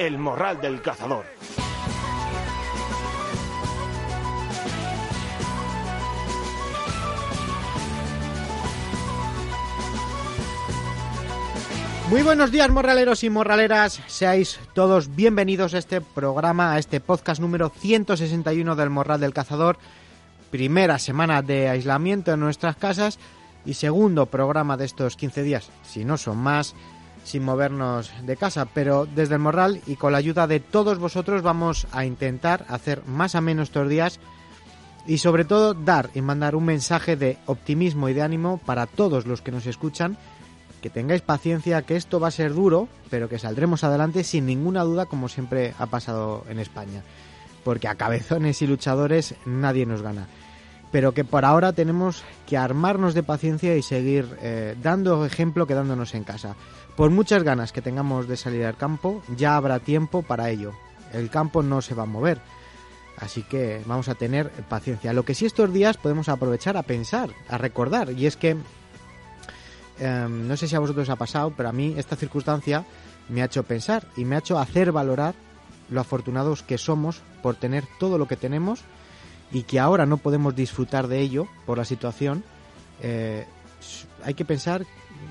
El Morral del Cazador. Muy buenos días, morraleros y morraleras. Seáis todos bienvenidos a este programa, a este podcast número 161 del Morral del Cazador. Primera semana de aislamiento en nuestras casas y segundo programa de estos 15 días, si no son más, sin movernos de casa. Pero desde el Morral y con la ayuda de todos vosotros vamos a intentar hacer más a menos estos días y sobre todo dar y mandar un mensaje de optimismo y de ánimo para todos los que nos escuchan que tengáis paciencia, que esto va a ser duro, pero que saldremos adelante sin ninguna duda, como siempre ha pasado en España. Porque a cabezones y luchadores nadie nos gana. Pero que por ahora tenemos que armarnos de paciencia y seguir eh, dando ejemplo quedándonos en casa. Por muchas ganas que tengamos de salir al campo, ya habrá tiempo para ello. El campo no se va a mover. Así que vamos a tener paciencia. Lo que sí estos días podemos aprovechar a pensar, a recordar, y es que Em, no sé si a vosotros ha pasado, pero a mí esta circunstancia me ha hecho pensar y me ha hecho hacer valorar lo afortunados que somos por tener todo lo que tenemos y que ahora no podemos disfrutar de ello por la situación. Eh, hay que pensar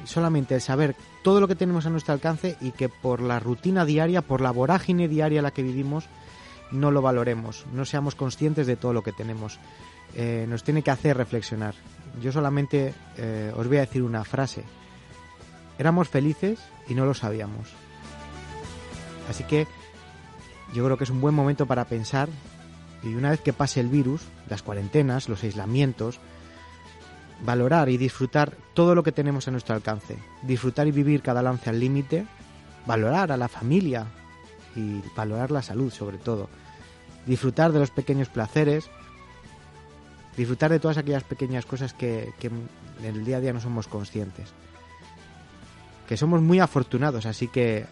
solamente el saber todo lo que tenemos a nuestro alcance y que por la rutina diaria, por la vorágine diaria en la que vivimos, no lo valoremos, no seamos conscientes de todo lo que tenemos. Eh, nos tiene que hacer reflexionar. Yo solamente eh, os voy a decir una frase. Éramos felices y no lo sabíamos. Así que yo creo que es un buen momento para pensar y una vez que pase el virus, las cuarentenas, los aislamientos, valorar y disfrutar todo lo que tenemos a nuestro alcance. Disfrutar y vivir cada lance al límite, valorar a la familia y valorar la salud sobre todo. Disfrutar de los pequeños placeres, disfrutar de todas aquellas pequeñas cosas que, en el día a día no somos conscientes. Que somos muy afortunados, así que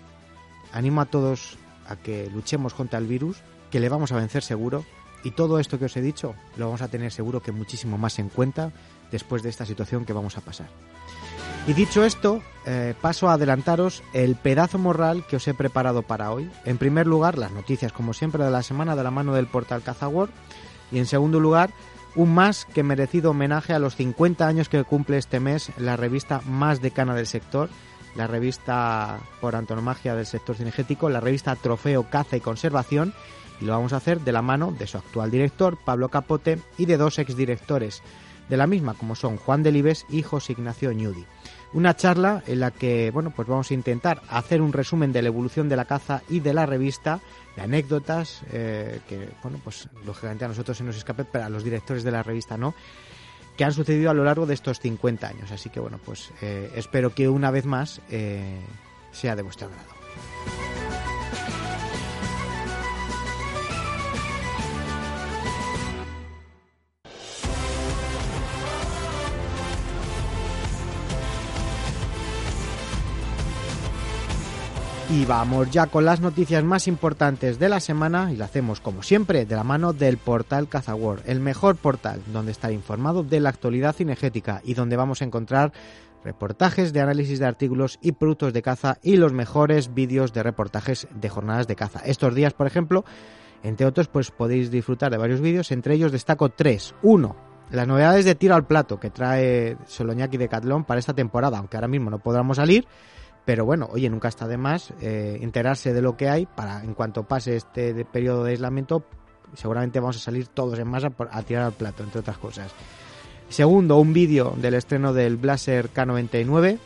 animo a todos a que luchemos contra el virus, que le vamos a vencer seguro y todo esto que os he dicho lo vamos a tener seguro que muchísimo más en cuenta después de esta situación que vamos a pasar. Y dicho esto, eh, paso a adelantaros el pedazo moral que os he preparado para hoy. En primer lugar, las noticias, como siempre, de la semana de la mano del portal Cazawar. Y en segundo lugar, un más que merecido homenaje a los 50 años que cumple este mes la revista más decana del sector, la revista por antonomagia del sector cinegético, la revista Trofeo Caza y Conservación, y lo vamos a hacer de la mano de su actual director, Pablo Capote, y de dos exdirectores de la misma, como son Juan Delibes y José Ignacio Ñudi. Una charla en la que, bueno, pues vamos a intentar hacer un resumen de la evolución de la caza y de la revista de anécdotas eh, que, bueno, pues lógicamente a nosotros se nos escape, pero a los directores de la revista no, que han sucedido a lo largo de estos 50 años. Así que, bueno, pues eh, espero que una vez más eh, sea de vuestro agrado. Y vamos ya con las noticias más importantes de la semana y lo hacemos como siempre de la mano del portal Cazawar, el mejor portal donde estar informado de la actualidad cinegética y donde vamos a encontrar reportajes de análisis de artículos y productos de caza y los mejores vídeos de reportajes de jornadas de caza. Estos días, por ejemplo, entre otros, pues podéis disfrutar de varios vídeos, entre ellos destaco tres. Uno, las novedades de tiro al plato que trae Soloñaki de Catlón para esta temporada, aunque ahora mismo no podamos salir pero bueno, oye, nunca está de más eh, enterarse de lo que hay para en cuanto pase este periodo de aislamiento, seguramente vamos a salir todos en masa a tirar al plato, entre otras cosas. Segundo, un vídeo del estreno del Blaser K99.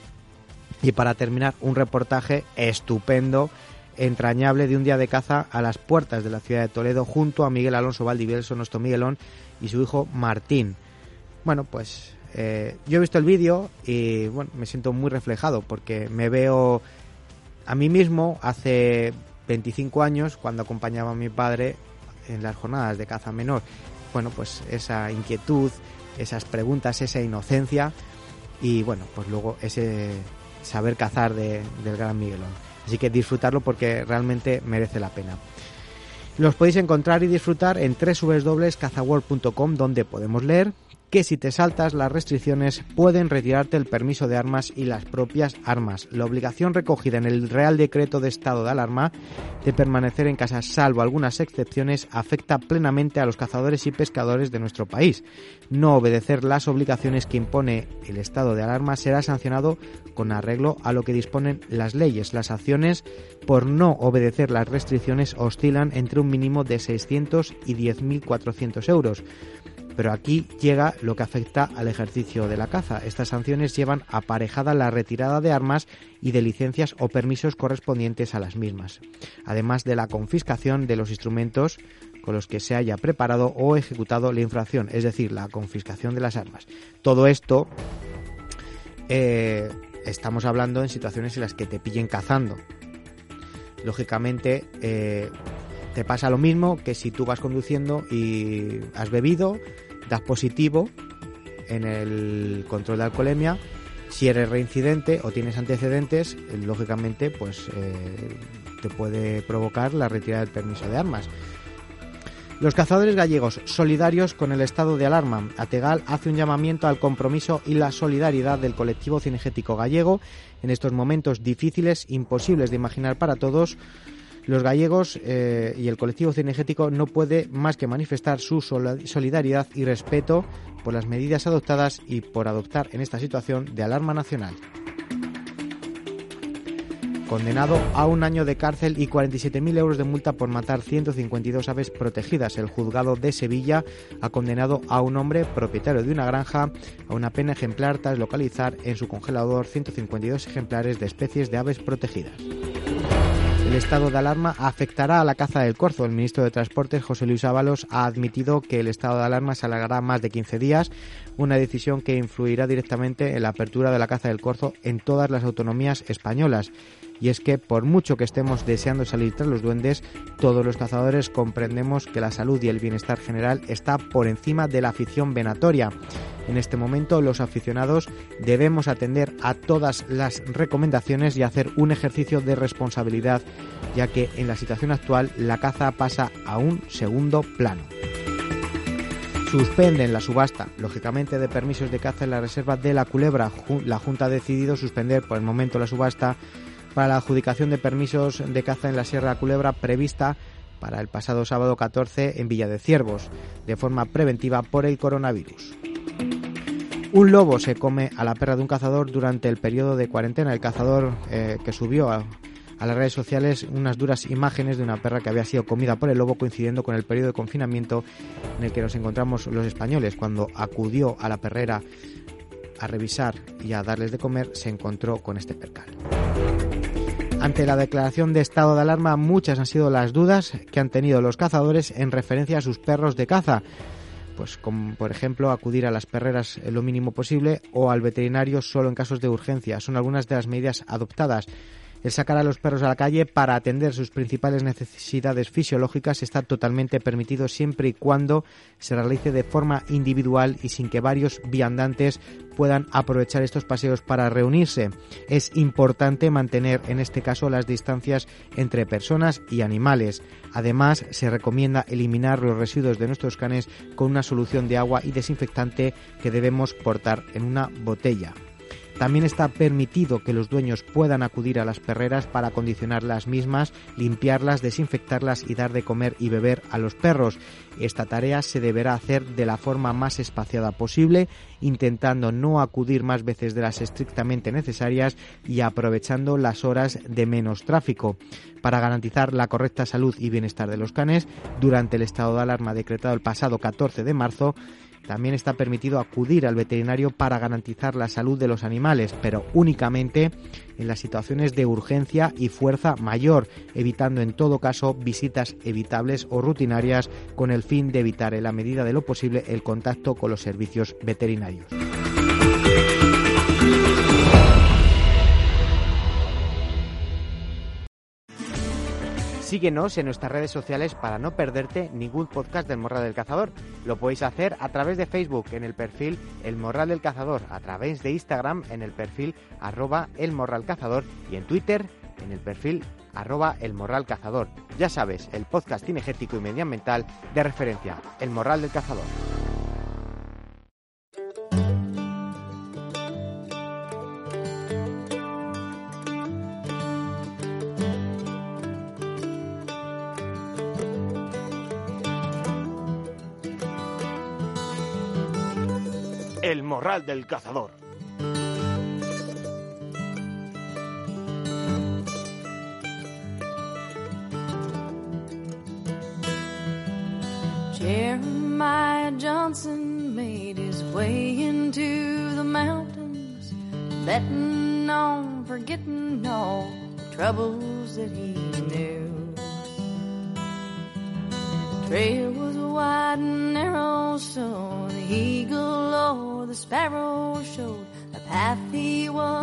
Y para terminar, un reportaje estupendo, entrañable de un día de caza a las puertas de la ciudad de Toledo junto a Miguel Alonso Valdivieso, nuestro Miguelón, y su hijo Martín. Bueno, pues eh, yo he visto el vídeo y bueno, me siento muy reflejado porque me veo a mí mismo hace 25 años cuando acompañaba a mi padre en las jornadas de caza menor. Bueno, pues esa inquietud, esas preguntas, esa inocencia y bueno, pues luego ese saber cazar del gran Miguelón. Así que disfrutarlo porque realmente merece la pena. Los podéis encontrar y disfrutar en www.cazaworld.com donde podemos leer que si te saltas las restricciones pueden retirarte el permiso de armas y las propias armas. La obligación recogida en el Real Decreto de Estado de Alarma de permanecer en casa, salvo algunas excepciones, afecta plenamente a los cazadores y pescadores de nuestro país. No obedecer las obligaciones que impone el estado de alarma será sancionado con arreglo a lo que disponen las leyes. Las acciones por no obedecer las restricciones oscilan entre un mínimo de 600 y 10.400 euros. Pero aquí llega lo que afecta al ejercicio de la caza. Estas sanciones llevan aparejada la retirada de armas y de licencias o permisos correspondientes a las mismas, además de la confiscación de los instrumentos con los que se haya preparado o ejecutado la infracción, es decir, la confiscación de las armas. Todo esto eh, estamos hablando en situaciones en las que te pillen cazando. Lógicamente, eh, te pasa lo mismo que si tú vas conduciendo y has bebido, das positivo en el control de alcoholemia. Si eres reincidente o tienes antecedentes, eh, lógicamente, pues eh, te puede provocar la retirada del permiso de armas. Los cazadores gallegos, solidarios con el estado de alarma. Ategal hace un llamamiento al compromiso y la solidaridad del colectivo cinegético gallego en estos momentos difíciles, imposibles de imaginar para todos, los gallegos eh, y el colectivo cinegético no puede más que manifestar su solidaridad y respeto por las medidas adoptadas y por adoptar en esta situación de alarma nacional condenado a un año de cárcel y 47.000 euros de multa por matar 152 aves protegidas. El juzgado de Sevilla ha condenado a un hombre propietario de una granja a una pena ejemplar tras localizar en su congelador 152 ejemplares de especies de aves protegidas. El estado de alarma afectará a la caza del corzo. El ministro de Transportes, José Luis Ábalos, ha admitido que el estado de alarma se alargará más de 15 días, una decisión que influirá directamente en la apertura de la caza del corzo en todas las autonomías españolas y es que por mucho que estemos deseando salir tras los duendes, todos los cazadores comprendemos que la salud y el bienestar general está por encima de la afición venatoria. En este momento los aficionados debemos atender a todas las recomendaciones y hacer un ejercicio de responsabilidad, ya que en la situación actual la caza pasa a un segundo plano. Suspenden la subasta, lógicamente, de permisos de caza en la reserva de la Culebra. La Junta ha decidido suspender por el momento la subasta para la adjudicación de permisos de caza en la Sierra Culebra prevista para el pasado sábado 14 en Villa de Ciervos, de forma preventiva por el coronavirus. Un lobo se come a la perra de un cazador durante el periodo de cuarentena. El cazador eh, que subió a, a, las redes sociales unas duras imágenes de una perra que había sido comida por el lobo coincidiendo con el periodo de confinamiento en el que nos encontramos los españoles. Cuando acudió a la perrera a revisar y a darles de comer, se encontró con este percal. Ante la declaración de estado de alarma, muchas han sido las dudas que han tenido los cazadores en referencia a sus perros de caza. Pues como por ejemplo acudir a las perreras lo mínimo posible o al veterinario solo en casos de urgencia. Son algunas de las medidas adoptadas. El sacar a los perros a la calle para atender sus principales necesidades fisiológicas está totalmente permitido siempre y cuando se realice de forma individual y sin que varios viandantes puedan aprovechar estos paseos para reunirse. Es importante mantener en este caso las distancias entre personas y animales. Además, se recomienda eliminar los residuos de nuestros canes con una solución de agua y desinfectante que debemos portar en una botella. También está permitido que los dueños puedan acudir a las perreras para acondicionar las mismas, limpiarlas, desinfectarlas y dar de comer y beber a los perros. Esta tarea se deberá hacer de la forma más espaciada posible, intentando no acudir más veces de las estrictamente necesarias y aprovechando las horas de menos tráfico. Para garantizar la correcta salud y bienestar de los canes, durante el estado de alarma decretado el pasado 14 de marzo, también está permitido acudir al veterinario para garantizar la salud de los animales, pero únicamente en las situaciones de urgencia y fuerza mayor, evitando en todo caso visitas evitables o rutinarias con el fin de evitar en la medida de lo posible el contacto con los servicios veterinarios. Síguenos en nuestras redes sociales para no perderte ningún podcast del Morral del Cazador. Lo podéis hacer a través de Facebook en el perfil El Morral del Cazador, a través de Instagram en el perfil arroba El Morral Cazador y en Twitter en el perfil arroba El Morral Cazador. Ya sabes, el podcast cinegético y medioambiental de referencia, El Morral del Cazador. El Morral del Cazador. Jeremiah Johnson made his way into the mountains, betting on forgetting all the troubles that he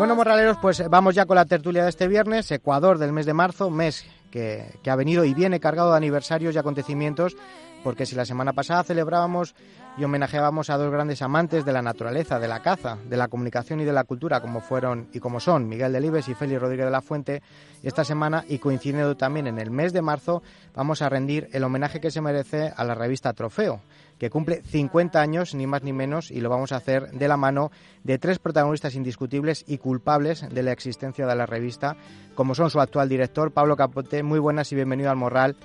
Bueno, morraleros, pues vamos ya con la tertulia de este viernes, Ecuador del mes de marzo, mes que, que ha venido y viene cargado de aniversarios y acontecimientos porque si la semana pasada celebrábamos y homenajeábamos a dos grandes amantes de la naturaleza, de la caza, de la comunicación y de la cultura, como fueron y como son Miguel Delibes y Félix Rodríguez de la Fuente, esta semana, y coincidiendo también en el mes de marzo, vamos a rendir el homenaje que se merece a la revista Trofeo, que cumple 50 años, ni más ni menos, y lo vamos a hacer de la mano de tres protagonistas indiscutibles y culpables de la existencia de la revista, como son su actual director, Pablo Capote. Muy buenas y bienvenido al Morral.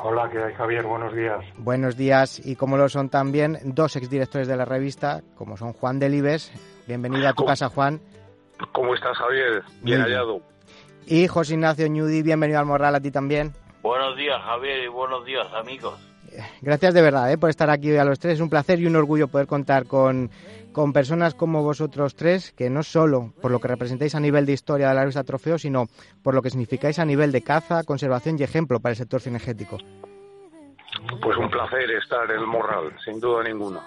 Hola, ¿qué hay, Javier? Buenos días. Buenos días, y como lo son también dos exdirectores de la revista, como son Juan Delibes. Bienvenido a tu casa, Juan. ¿Cómo estás, Javier? Bien hallado. Y José Ignacio Ñudi, bienvenido al Morral a ti también. Buenos días, Javier, y buenos días, amigos. Gracias de verdad ¿eh? por estar aquí hoy a los tres. Es un placer y un orgullo poder contar con, con personas como vosotros tres, que no solo por lo que representáis a nivel de historia de la revista Trofeo, sino por lo que significáis a nivel de caza, conservación y ejemplo para el sector cinegético. Pues un placer estar en el Morral, sin duda ninguna.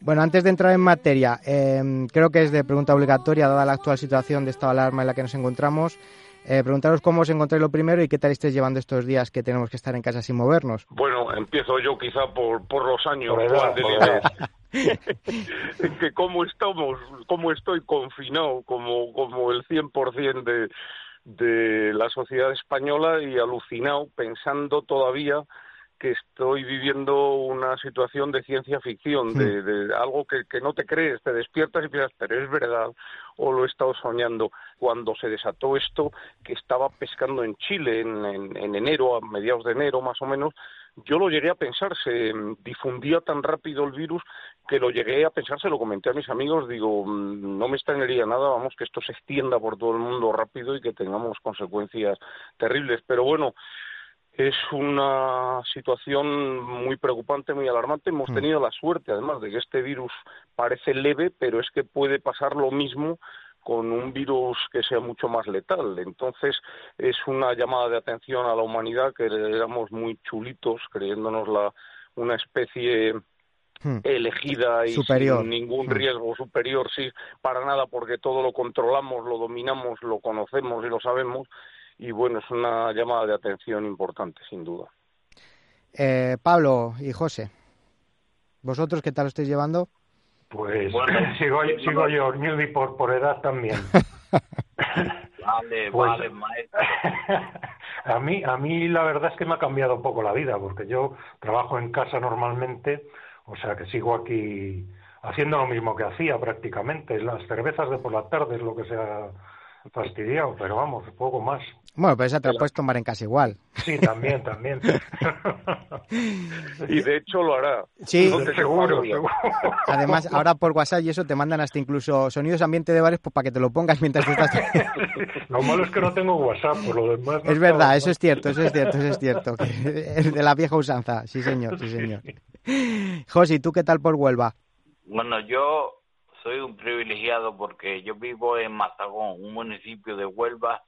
Bueno, antes de entrar en materia, eh, creo que es de pregunta obligatoria, dada la actual situación de estado de alarma en la que nos encontramos, eh, preguntaros cómo os encontráis lo primero y qué tal estáis llevando estos días que tenemos que estar en casa sin movernos. Bueno, empiezo yo quizá por, por los años, Por edad, Juan que cómo estamos, cómo estoy confinado como, como el 100% de, de la sociedad española y alucinado pensando todavía que estoy viviendo una situación de ciencia ficción, de, de algo que, que no te crees, te despiertas y piensas, pero es verdad, o lo he estado soñando. Cuando se desató esto, que estaba pescando en Chile en, en, en enero, a mediados de enero más o menos, yo lo llegué a pensar, se difundía tan rápido el virus que lo llegué a pensar, se lo comenté a mis amigos, digo, mm, no me extrañaría nada, vamos, que esto se extienda por todo el mundo rápido y que tengamos consecuencias terribles. Pero bueno, es una situación muy preocupante, muy alarmante. Hemos Mm. tenido la suerte, además, de que este virus parece leve, pero es que puede pasar lo mismo con un virus que sea mucho más letal. Entonces, es una llamada de atención a la humanidad que éramos muy chulitos, creyéndonos la, una especie Hmm. elegida y Superior. sin ningún Hmm. riesgo superior, sí, para nada, porque todo lo controlamos, lo dominamos, lo conocemos y lo sabemos. Y bueno, es una llamada de atención importante, sin duda. Eh, Pablo y José, ¿vosotros qué tal lo estáis llevando? Pues Bueno, sigo, sigo yo, Newby, por, por edad también. Vale, Pues- vale, maestro. a mí, a mí la verdad es que me ha cambiado un poco la vida, porque yo trabajo en casa normalmente, o sea que sigo aquí haciendo lo mismo que hacía prácticamente. Las cervezas de por la tarde es lo que se ha fastidiado, pero vamos, poco más. Bueno, pues esa te la puedes tomar en casa igual. Sí, también, también. Y de hecho lo hará. Sí. No te seguro, seguro. Además, ahora por WhatsApp y eso te mandan hasta incluso sonidos ambiente de bares pues, para que te lo pongas mientras te estás... Lo malo es que no tengo WhatsApp, por lo demás. no Es verdad, eso es cierto, eso es cierto, eso es cierto. que es de la vieja usanza, sí señor, sí señor. José, ¿tú qué tal por Huelva? Bueno, yo soy un privilegiado porque yo vivo en Mazagón, un municipio de Huelva,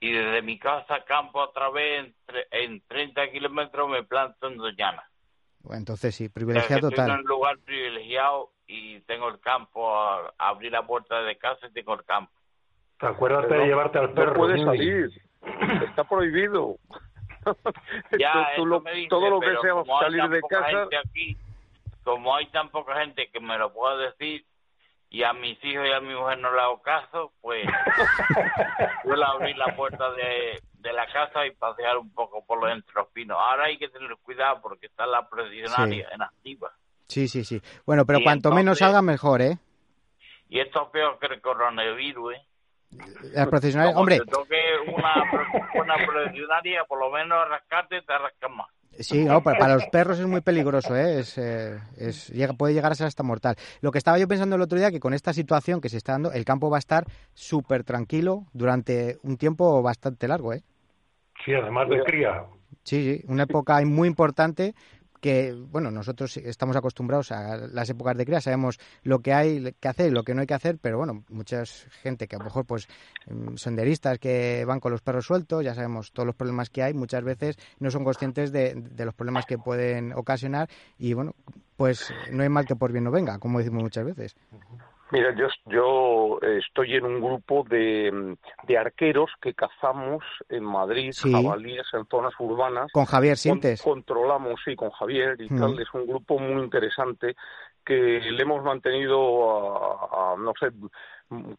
y desde mi casa a campo otra vez en, tre- en 30 kilómetros me planto en Doñana. Bueno, entonces sí, O sea, privilegiado en un lugar privilegiado y tengo el campo, a, abrir la puerta de casa y tengo el campo. Acuérdate Pero de llevarte al perro. No puedes salir. Está prohibido. Ya, tú eso lo- me dice, todo lo que sea salir de casa, aquí, como hay tan poca gente que me lo pueda decir y a mis hijos y a mi mujer no le hago caso, pues suelo abrir la puerta de, de la casa y pasear un poco por los entre los pinos. Ahora hay que tener cuidado porque está la presionaria en activa. Sí, sí, sí. Bueno, pero Y cuanto menos salga, mejor, ¿eh? Y esto es peor que el coronavirus, ¿eh? Las profesionales, Como hombre, te toque una, una presionaria, por lo menos rascarte te rascas más. Sí, no, para, para los perros es muy peligroso, ¿eh? Es, eh, es- llega, puede llegar a ser hasta mortal. Lo que estaba yo pensando el otro día, que con esta situación que se está dando, el campo va a estar súper tranquilo durante un tiempo bastante largo, ¿eh? Sí, además de cría. Sí, sí, una época muy importante que, bueno, nosotros estamos acostumbrados a las épocas de cría, sabemos lo que hay que hacer y lo que no hay que hacer, pero bueno, mucha gente que a lo mejor, pues, mm, senderistas que van con los perros sueltos, ya sabemos todos los problemas que hay, muchas veces no son conscientes de, de los problemas que pueden ocasionar y, bueno, pues no hay mal que por bien no venga, como decimos muchas veces. Mira, yo, yo estoy en un grupo de, mm, de arqueros que cazamos en Madrid, Sí. jabalíes en zonas urbanas. Con Javier Con- Sientes. controlamos, sí, con Javier y Mm. tal. Es un grupo muy interesante que le hemos mantenido a, a, no sé,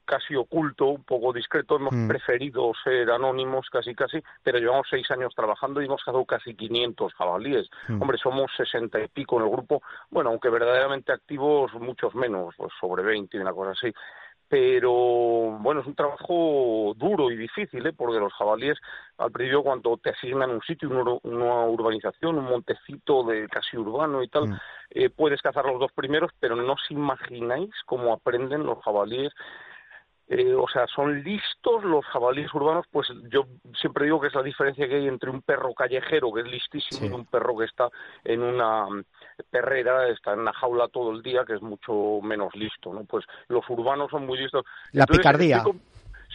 casi oculto, un poco discreto. Hemos Mm. preferido ser anónimos casi, casi, pero llevamos seis años trabajando y hemos cazado casi 500 jabalíes. Mm. Hombre, somos sesenta y pico en el grupo. Bueno, aunque verdaderamente activos, muchos menos, pues sobre 20 y una cosa así pero bueno, es un trabajo duro y difícil, ¿eh? porque los jabalíes al principio cuando te asignan un sitio, una, ur- una urbanización, un montecito de casi urbano y tal, Mm. eh, puedes cazar los dos primeros, pero no os imagináis cómo aprenden los jabalíes. Eh, o sea, son listos los jabalíes urbanos, pues yo siempre digo que es la diferencia que hay entre un perro callejero, que es listísimo, Sí. y un perro que está en una perrera, está en una jaula todo el día, que es mucho menos listo, ¿no? Pues los urbanos son muy listos. La Entonces, picardía.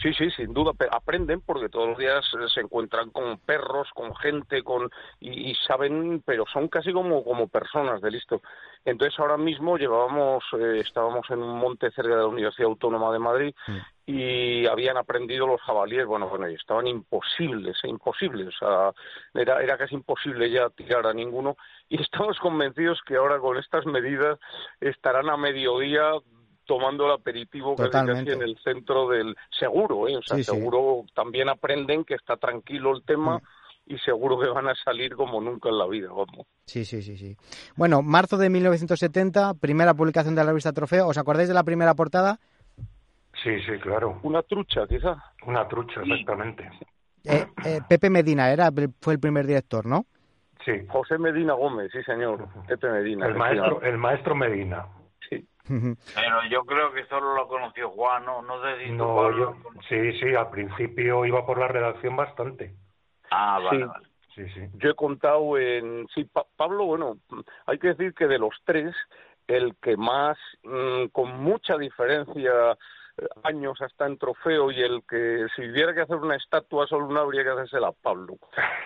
Sí, sí, sin duda, aprenden porque todos los días eh, se encuentran con perros, con gente, con y, y saben, pero son casi como como personas de listo. Entonces ahora mismo llevábamos, eh, estábamos en un monte cerca de la Universidad Autónoma de Madrid Mm. y habían aprendido los jabalíes, bueno, bueno, estaban imposibles, eh, imposibles, o sea, era, era casi imposible ya tirar a ninguno y estamos convencidos que ahora con estas medidas estarán a mediodía tomando el aperitivo casi, casi en el centro del seguro, ¿eh? o sea, Sí, sí. seguro también aprenden que está tranquilo el tema Mm. y seguro que van a salir como nunca en la vida, vamos. Sí, sí, sí, sí. Bueno, marzo de 1970, primera publicación de la revista Trofeo. ¿Os acordáis de la primera portada? Sí, sí, claro. Una trucha, quizá. Una trucha, exactamente. Eh, eh, Pepe Medina era, fue el primer director, ¿no? Sí. José Medina Gómez, sí señor, Pepe Medina. El maestro, el maestro Medina. Sí. Pero yo creo que solo lo conoció Juan, ¿no? No sé si tú, No, Pablo, yo, sí, sí, al principio iba por la redacción bastante. Ah, vale, Sí. vale. Sí, sí. Yo he contado en... Sí, Pa- Pablo, bueno, hay que decir que de los tres, el que más, mm, con mucha diferencia, años hasta en trofeo y el que si hubiera que hacer una estatua solo una habría que hacérsela a Pablo.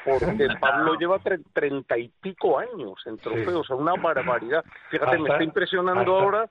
Porque Pablo lleva tre- treinta y pico años en trofeo, o sea, una barbaridad. Fíjate, me está impresionando hasta- ahora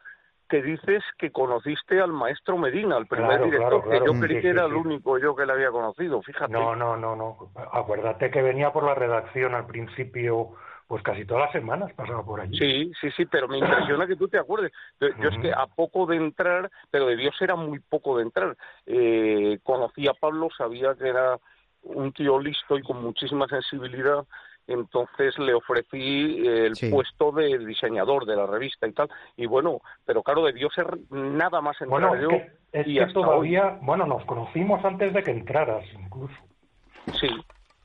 que dices que conociste al maestro Medina, el primer Claro, director, claro, que yo creí sí, que era sí. el único yo que le había conocido, fíjate. No, no, no, no. Acuérdate que venía por la redacción al principio, pues casi todas las semanas pasaba por allí. Sí, sí, sí, pero me impresiona que tú te acuerdes. Yo, yo es que a poco de entrar, pero debió ser a muy poco de entrar. Eh, conocí a Pablo, sabía que era un tío listo y con muchísima sensibilidad, entonces le ofrecí el Sí. puesto de diseñador de la revista y tal. Y bueno, pero claro, debió ser nada más entrar Bueno, es yo. que, es y que todavía, bueno, nos conocimos antes de que entraras, incluso. Sí,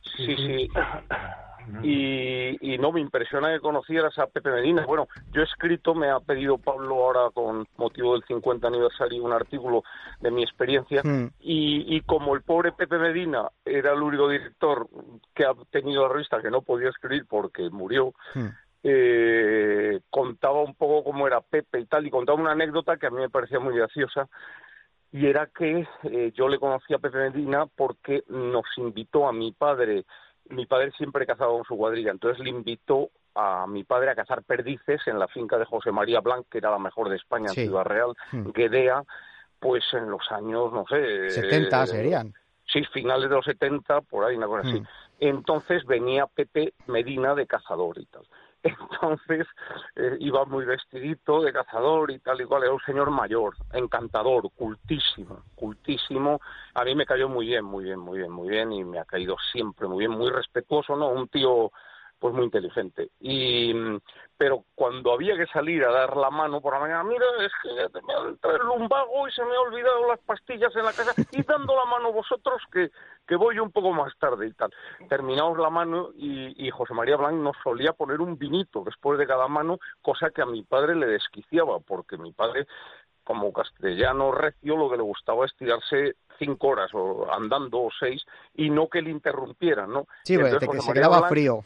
sí, sí. y, y no me impresiona que conocieras a Pepe Medina. Bueno, yo he escrito, me ha pedido Pablo ahora con motivo del 50 aniversario un artículo de mi experiencia Mm. y, y como el pobre Pepe Medina era el único director que ha tenido la revista que no podía escribir porque murió, Mm. eh, contaba un poco cómo era Pepe y tal, y contaba una anécdota que a mí me parecía muy graciosa, y era que eh, yo le conocí a Pepe Medina porque nos invitó a mi padre, mi padre siempre cazaba con su cuadrilla, entonces le invitó a mi padre a cazar perdices en la finca de José María Blanc, que era la mejor de España Sí. en Ciudad Real, Mm. Guedea, pues en los años, no sé... 70 eh, serían. Sí, finales de los 70, por ahí, una cosa así. Mm. Entonces venía Pepe Medina de cazador y tal. Entonces eh, iba muy vestidito de cazador y tal y cual. Era un señor mayor, encantador, cultísimo, cultísimo. A mí me cayó muy bien, muy bien, muy bien, muy bien y me ha caído siempre muy bien, muy respetuoso, ¿no? Un tío pues muy inteligente. Y pero cuando había que salir a dar la mano por la mañana, mira, es que me ha entrado el lumbago y se me ha olvidado las pastillas en la casa, y dando la mano vosotros que, que voy un poco más tarde y tal. Terminamos la mano y, y José María Blanc nos solía poner un vinito después de cada mano, cosa que a mi padre le desquiciaba, porque mi padre como castellano recio lo que le gustaba es tirarse cinco horas o andando o seis y no que le interrumpieran, ¿no? Sí, Entonces, que se quedaba frío.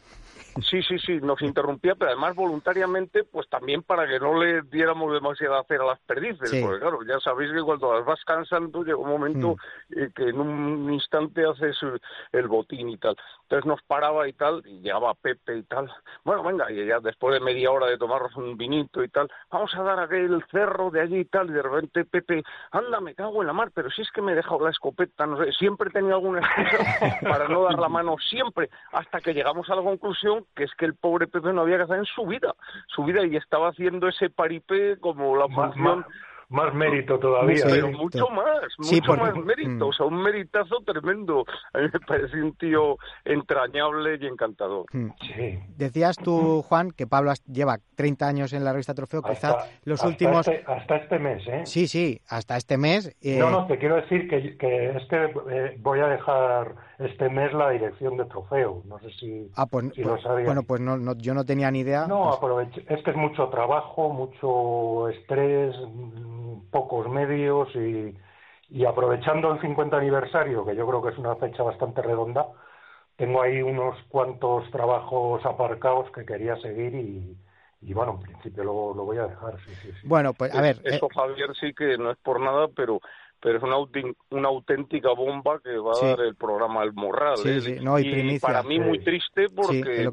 Sí, sí, sí, nos interrumpía, pero además voluntariamente, pues también para que no le diéramos demasiada cera a las perdices, porque claro, ya sabéis que cuando las vas cansando llega un momento mm. eh, que en un instante haces el botín y tal. Entonces nos paraba y tal, y llegaba Pepe y tal. Bueno, venga, y ya después de media hora de tomarnos un vinito y tal, vamos a dar aquel cerro de allí y tal, y de repente Pepe, anda, me cago en la mar, pero si es que me he dejado la escopeta, no sé, siempre tenía alguna excusa para no dar la mano, siempre, hasta que llegamos a la conclusión que es que el pobre Pepe no había que hacer en su vida, su vida y estaba haciendo ese paripé como la función más mérito todavía. pero mucho más, mucho más mérito, o sea, un meritazo tremendo. A mí me parece un tío entrañable y encantador. Mm. Sí. Decías tú, Juan, que Pablo lleva 30 años en la revista Trofeo, quizás los últimos... Este, hasta este mes, ¿eh? Sí, sí, hasta este mes. Eh, no, no, te quiero decir que, que este eh, voy a dejar este mes la dirección de Trofeo. No sé si, ah, pues, lo pues, sabías. Bueno, pues no, yo no tenía ni idea. No, pues... es que es mucho trabajo, mucho estrés pocos medios y, y aprovechando el 50 aniversario, que yo creo que es una fecha bastante redonda, tengo ahí unos cuantos trabajos aparcados que quería seguir y, y bueno, en principio lo, lo voy a dejar. Sí, sí, Bueno, pues a ver. Eso, eh, Javier, sí que no es por nada, pero pero es una, una auténtica bomba que va a dar el programa El Morral. Sí, ¿eh? No, y, para mí muy triste porque,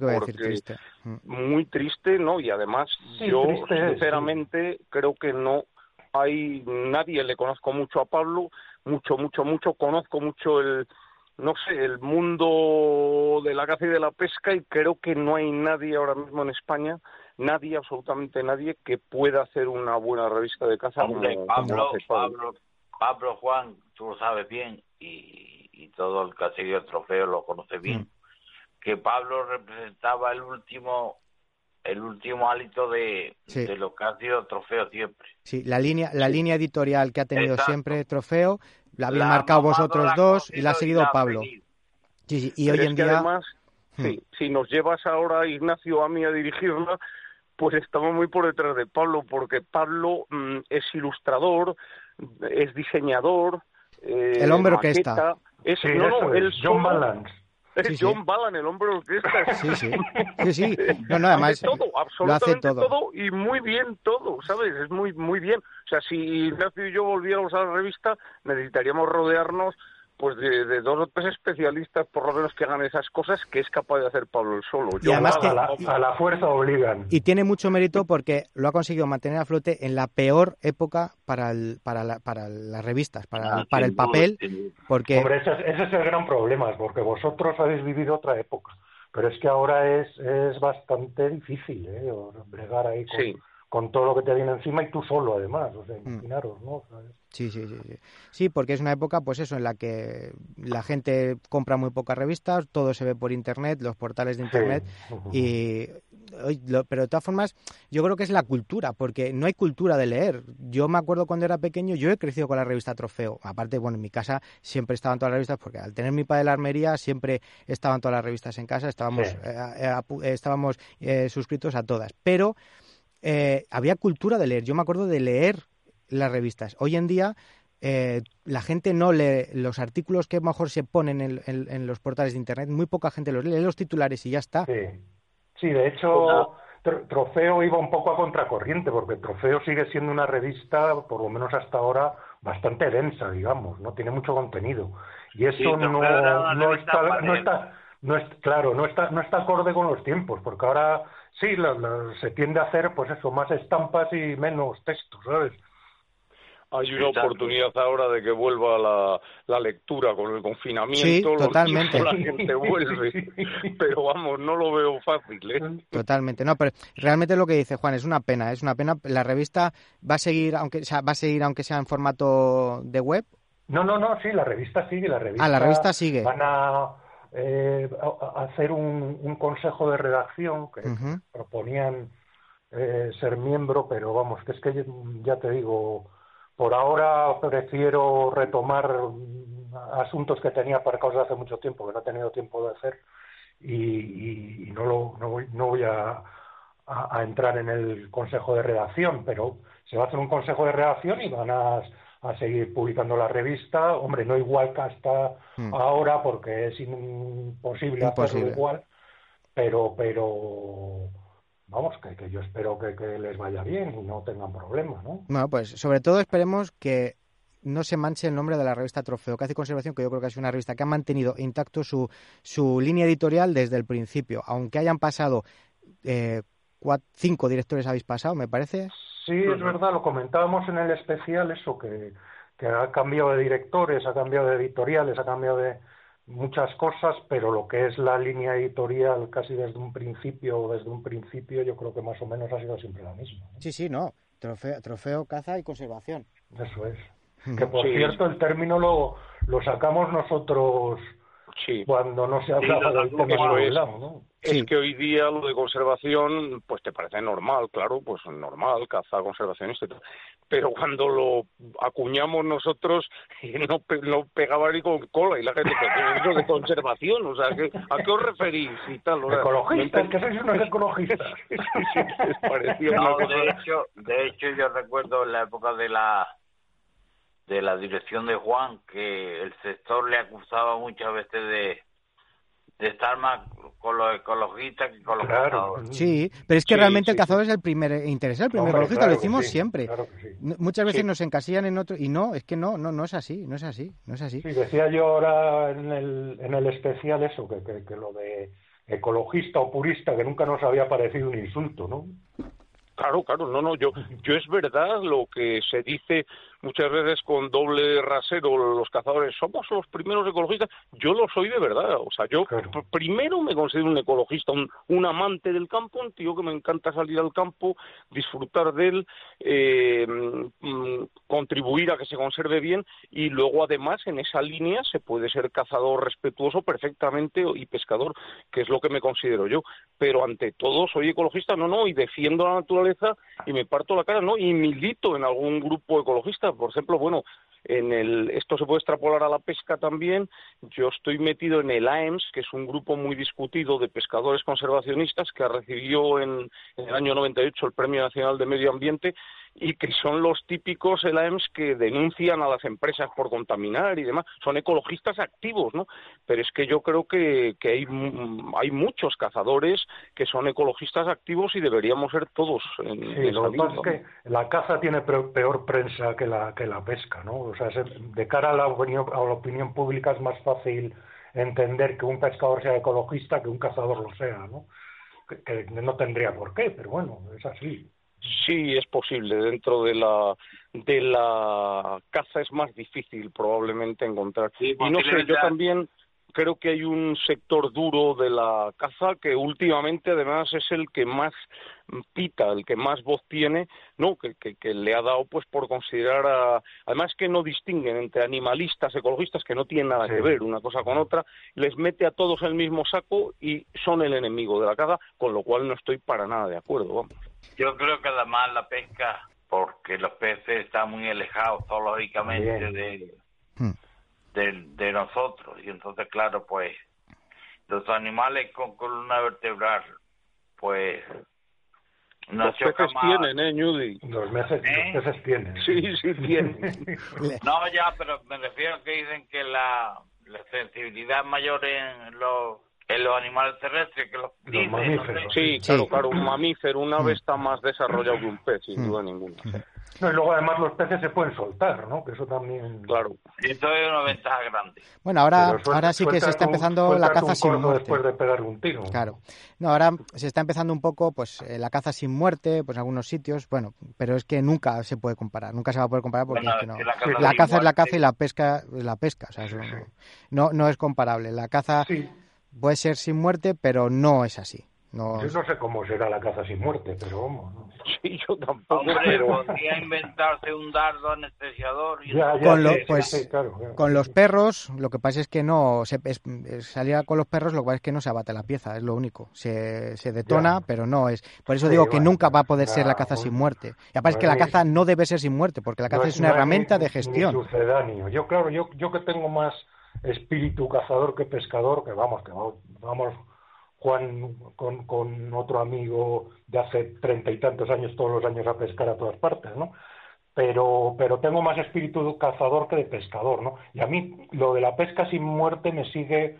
muy triste, ¿no? Y además yo sinceramente creo que no hay nadie le conozco mucho a Pablo, mucho, mucho, mucho, conozco mucho el, no sé, el mundo de la caza y de la pesca y creo que no hay nadie ahora mismo en España, nadie, absolutamente nadie, que pueda hacer una buena revista de caza Pablo, Pablo, Pablo, Juan, tú lo sabes bien y, y todo el caserío del trofeo lo conoce bien, mm. que Pablo representaba el último el último hálito de, de, lo que ha sido Trofeo siempre. Sí, la línea, la línea editorial que ha tenido siempre Trofeo, la habían marcado vosotros dos y la ha seguido Pablo. Sí, y hoy en día... Además, hmm. si nos llevas ahora, Ignacio, a mí a dirigirla, pues estamos muy por detrás de Pablo, porque Pablo mm, es ilustrador, es diseñador... Eh, el hombre orquesta. Es, no, no, el John Balance. Es John Ballan, el hombre orquesta. Sí, sí. Sí, sí. No, no, además. todo, absolutamente todo. y muy bien todo, ¿sabes? Es muy, muy bien. O sea, si Ignacio y yo volviéramos a la revista, necesitaríamos rodearnos pues de, dos o tres especialistas por lo menos que hagan esas cosas que es capaz de hacer Pablo el solo. y además que, a, la, fuerza obligan. Y tiene mucho mérito porque lo ha conseguido mantener a flote en la peor época para el, para, para las revistas, para, ah, para el papel, porque... Hombre, ese, es el gran problema, porque vosotros habéis vivido otra época, pero es que ahora es, es bastante difícil, ¿eh? Bregar ahí con con todo lo que te viene encima y tú solo además, o sea, mm. imaginaros, ¿no? Sí, sí, sí, sí. porque es una época, pues eso, en la que la gente compra muy pocas revistas, todo se ve por internet, los portales de internet, y pero de todas formas, yo creo que es la cultura, porque no hay cultura de leer. Yo me acuerdo cuando era pequeño, yo he crecido con la revista Trofeo. Aparte, bueno, en mi casa siempre estaban todas las revistas, porque al tener mi padre la armería, siempre estaban todas las revistas en casa, estábamos, eh, eh, estábamos eh, suscritos a todas. Pero eh, había cultura de leer. Yo me acuerdo de leer las revistas. Hoy en día eh, la gente no lee los artículos que mejor se ponen en, los portales de Internet. Muy poca gente los lee, lee los titulares y ya está. Sí, sí de hecho... Trofeo iba un poco a contracorriente, porque Trofeo sigue siendo una revista, por lo menos hasta ahora, bastante densa, digamos, no tiene mucho contenido. Y eso no, no, está, no, está, no es, claro, no está, no está acorde con los tiempos, porque ahora sí, se tiende a hacer, pues eso, más estampas y menos textos, ¿sabes? Hay una oportunidad ahora de que vuelva la, la lectura con el confinamiento. Sí, totalmente. La gente vuelve. Pero vamos, no lo veo fácil. ¿eh? Totalmente. No, pero realmente lo que dice Juan es una pena. Es una pena. La revista va a seguir, aunque sea, va a seguir aunque sea en formato de web. No, no, no. Sí, la revista sigue. La revista. Ah, la revista sigue. Van a eh, hacer un, un, consejo de redacción que proponían eh, ser miembro, pero vamos, que es que ya te digo, por ahora prefiero retomar asuntos que tenía aparcados desde hace mucho tiempo, que no he tenido tiempo de hacer, y, y- y no, lo, no voy, no voy a, a- a entrar en el consejo de redacción, pero se va a hacer un consejo de redacción y van a, a seguir publicando la revista. Hombre, no igual que hasta Mm. ahora, porque es imposible, Imposible. hacerlo igual, pero, pero vamos, que, que yo espero que, que les vaya bien y no tengan problemas, ¿no? Bueno, pues sobre todo esperemos que no se manche el nombre de la revista Trofeo Caza y Conservación, que yo creo que es una revista que ha mantenido intacto su, su línea editorial desde el principio, aunque hayan pasado eh, cuat- cinco directores habéis pasado, me parece. Sí, es verdad, lo comentábamos en el especial, eso, que, que ha cambiado de directores, ha cambiado de editoriales, ha cambiado de muchas cosas, pero lo que es la línea editorial casi desde un principio, desde un principio, yo creo que más o menos ha sido siempre la misma. ¿no? Sí, sí, no. Trofeo, trofeo Caza y Conservación. Eso es. Ujú. Que por Sí. cierto, el término lo, lo sacamos nosotros Sí. cuando no se hablaba del tema eso es. ¿no? Sí. Es que hoy día lo de conservación, pues te parece normal, claro, pues normal, caza conservacionista y tal. Pero cuando lo acuñamos nosotros, no, pe- no pegaba ni con cola y la gente, "¿Pero qué es eso de conservación? O sea, ¿qué- ¿a qué os referís? Y tal, o sea, Ecologistas, no que sois unos ecologistas. Sí, sí, les parecía una No, cosa- de hecho, de hecho yo recuerdo en la época de la de la dirección de Juan que el sector le acusaba muchas veces de de estar más con los ecologistas que con los Claro. cazadores. Sí, pero es que Sí, realmente el sí, cazador es el primer interesado, el primer Hombre, ecologista, claro lo decimos sí, siempre. claro Muchas veces Sí. nos encasillan en otro y no, es que no, no, no es así, no es así, no es así. Sí, decía yo ahora en el, en el especial eso, que, que, que lo de ecologista o purista, que nunca nos había parecido un insulto, ¿no? Claro, claro, no, no, yo, yo es verdad lo que se dice muchas veces con doble rasero los cazadores, somos los primeros ecologistas, yo lo soy de verdad, o sea, yo Claro. primero me considero un ecologista, un, un amante del campo, un tío que me encanta salir al campo, disfrutar de él, eh, mm, contribuir a que se conserve bien y luego además en esa línea se puede ser cazador respetuoso perfectamente y pescador, que es lo que me considero yo, pero ante todo soy ecologista, no, no, y defiendo la naturaleza y me parto la cara, no, y milito en algún grupo ecologista, por ejemplo, bueno, en el, esto se puede extrapolar a la pesca también. Yo estoy metido en el AEMS, que es un grupo muy discutido de pescadores conservacionistas que recibió en, en el año 98 el Premio Nacional de Medio Ambiente y que son los típicos el AEMS que denuncian a las empresas por contaminar y demás. Son ecologistas activos, ¿no? Pero es que yo creo que, que hay, mu- hay muchos cazadores que son ecologistas activos y deberíamos ser todos en, Sí, en lo que pasa es línea, que la caza tiene peor, prensa que la, que la pesca, ¿no? O sea, se- de cara a la, opinión, a la opinión pública es más fácil entender que un pescador sea ecologista que un cazador lo sea, ¿no? Que, que no tendría por qué, pero bueno, es así. Sí, es posible. Dentro de la de la caza es más difícil probablemente encontrar. Sí, y no sé, yo también creo que hay un sector duro de la caza que últimamente además es el que más pita, el que más voz tiene, no, que, que, que le ha dado pues por considerar a, además que no distinguen entre animalistas, ecologistas que no tienen nada Sí. que ver una cosa con otra, les mete a todos en el mismo saco y son el enemigo de la caza, con lo cual no estoy para nada de acuerdo, vamos. Yo creo que además la pesca, porque los peces están muy alejados zoológicamente de, Hmm. de, de nosotros. Y entonces, claro, pues los animales con columna vertebral, pues nos Los peces más. tienen, ¿eh, Ñudi? Los meses, ¿Eh? los peces tienen. Sí, sí tienen. No, ya, pero me refiero a que dicen que la, la sensibilidad mayor en los, en los animales terrestres que los, Los dicen, no sé. mamíferos. Sí, Sí. claro, claro, un mamífero, un ave Mm. está más desarrollado que un pez, sin Mm. duda ninguna. No, y luego además los peces se pueden soltar, ¿no? Que eso también... Claro. Y esto es una ventaja grande. Bueno, ahora, suelta- ahora sí que se está un- empezando la sueltas caza un sin muerte. después de pegar un tiro. Claro. No, ahora se está empezando un poco, pues, eh, la caza sin muerte, pues en algunos sitios, bueno, pero es que nunca se puede comparar, nunca se va a poder comparar porque Bueno, es que no. que la caza La es la caza y la pesca es la pesca, o sea, eso no, no, no es comparable. La caza Sí, puede ser sin muerte, pero no es así. No, Yo no sé cómo será la caza sin muerte, pero vamos. ¿no? Sí, yo tampoco, Hombre, pero... podría inventarse un dardo anestesiador y Ya, ya, Con lo- pues, sí, claro, claro. Con los perros, lo que pasa es que no. Se, es- salir con los perros, lo que pasa es que no se abate la pieza, es lo único. Se, se detona, Ya. pero no es. Por eso Sí, digo que nunca va a poder ser la caza bueno. sin muerte. Y aparte es que la caza no debe ser sin muerte, porque la caza No es una herramienta ni- de gestión. Ni sucedáneo. Yo, claro, yo, yo que tengo más espíritu cazador que pescador, que vamos, que va- vamos, Juan con, con otro amigo de hace treinta y tantos años, todos los años a pescar a todas partes, ¿no? Pero, pero tengo más espíritu cazador que de pescador, ¿no? Y a mí lo de la pesca sin muerte me sigue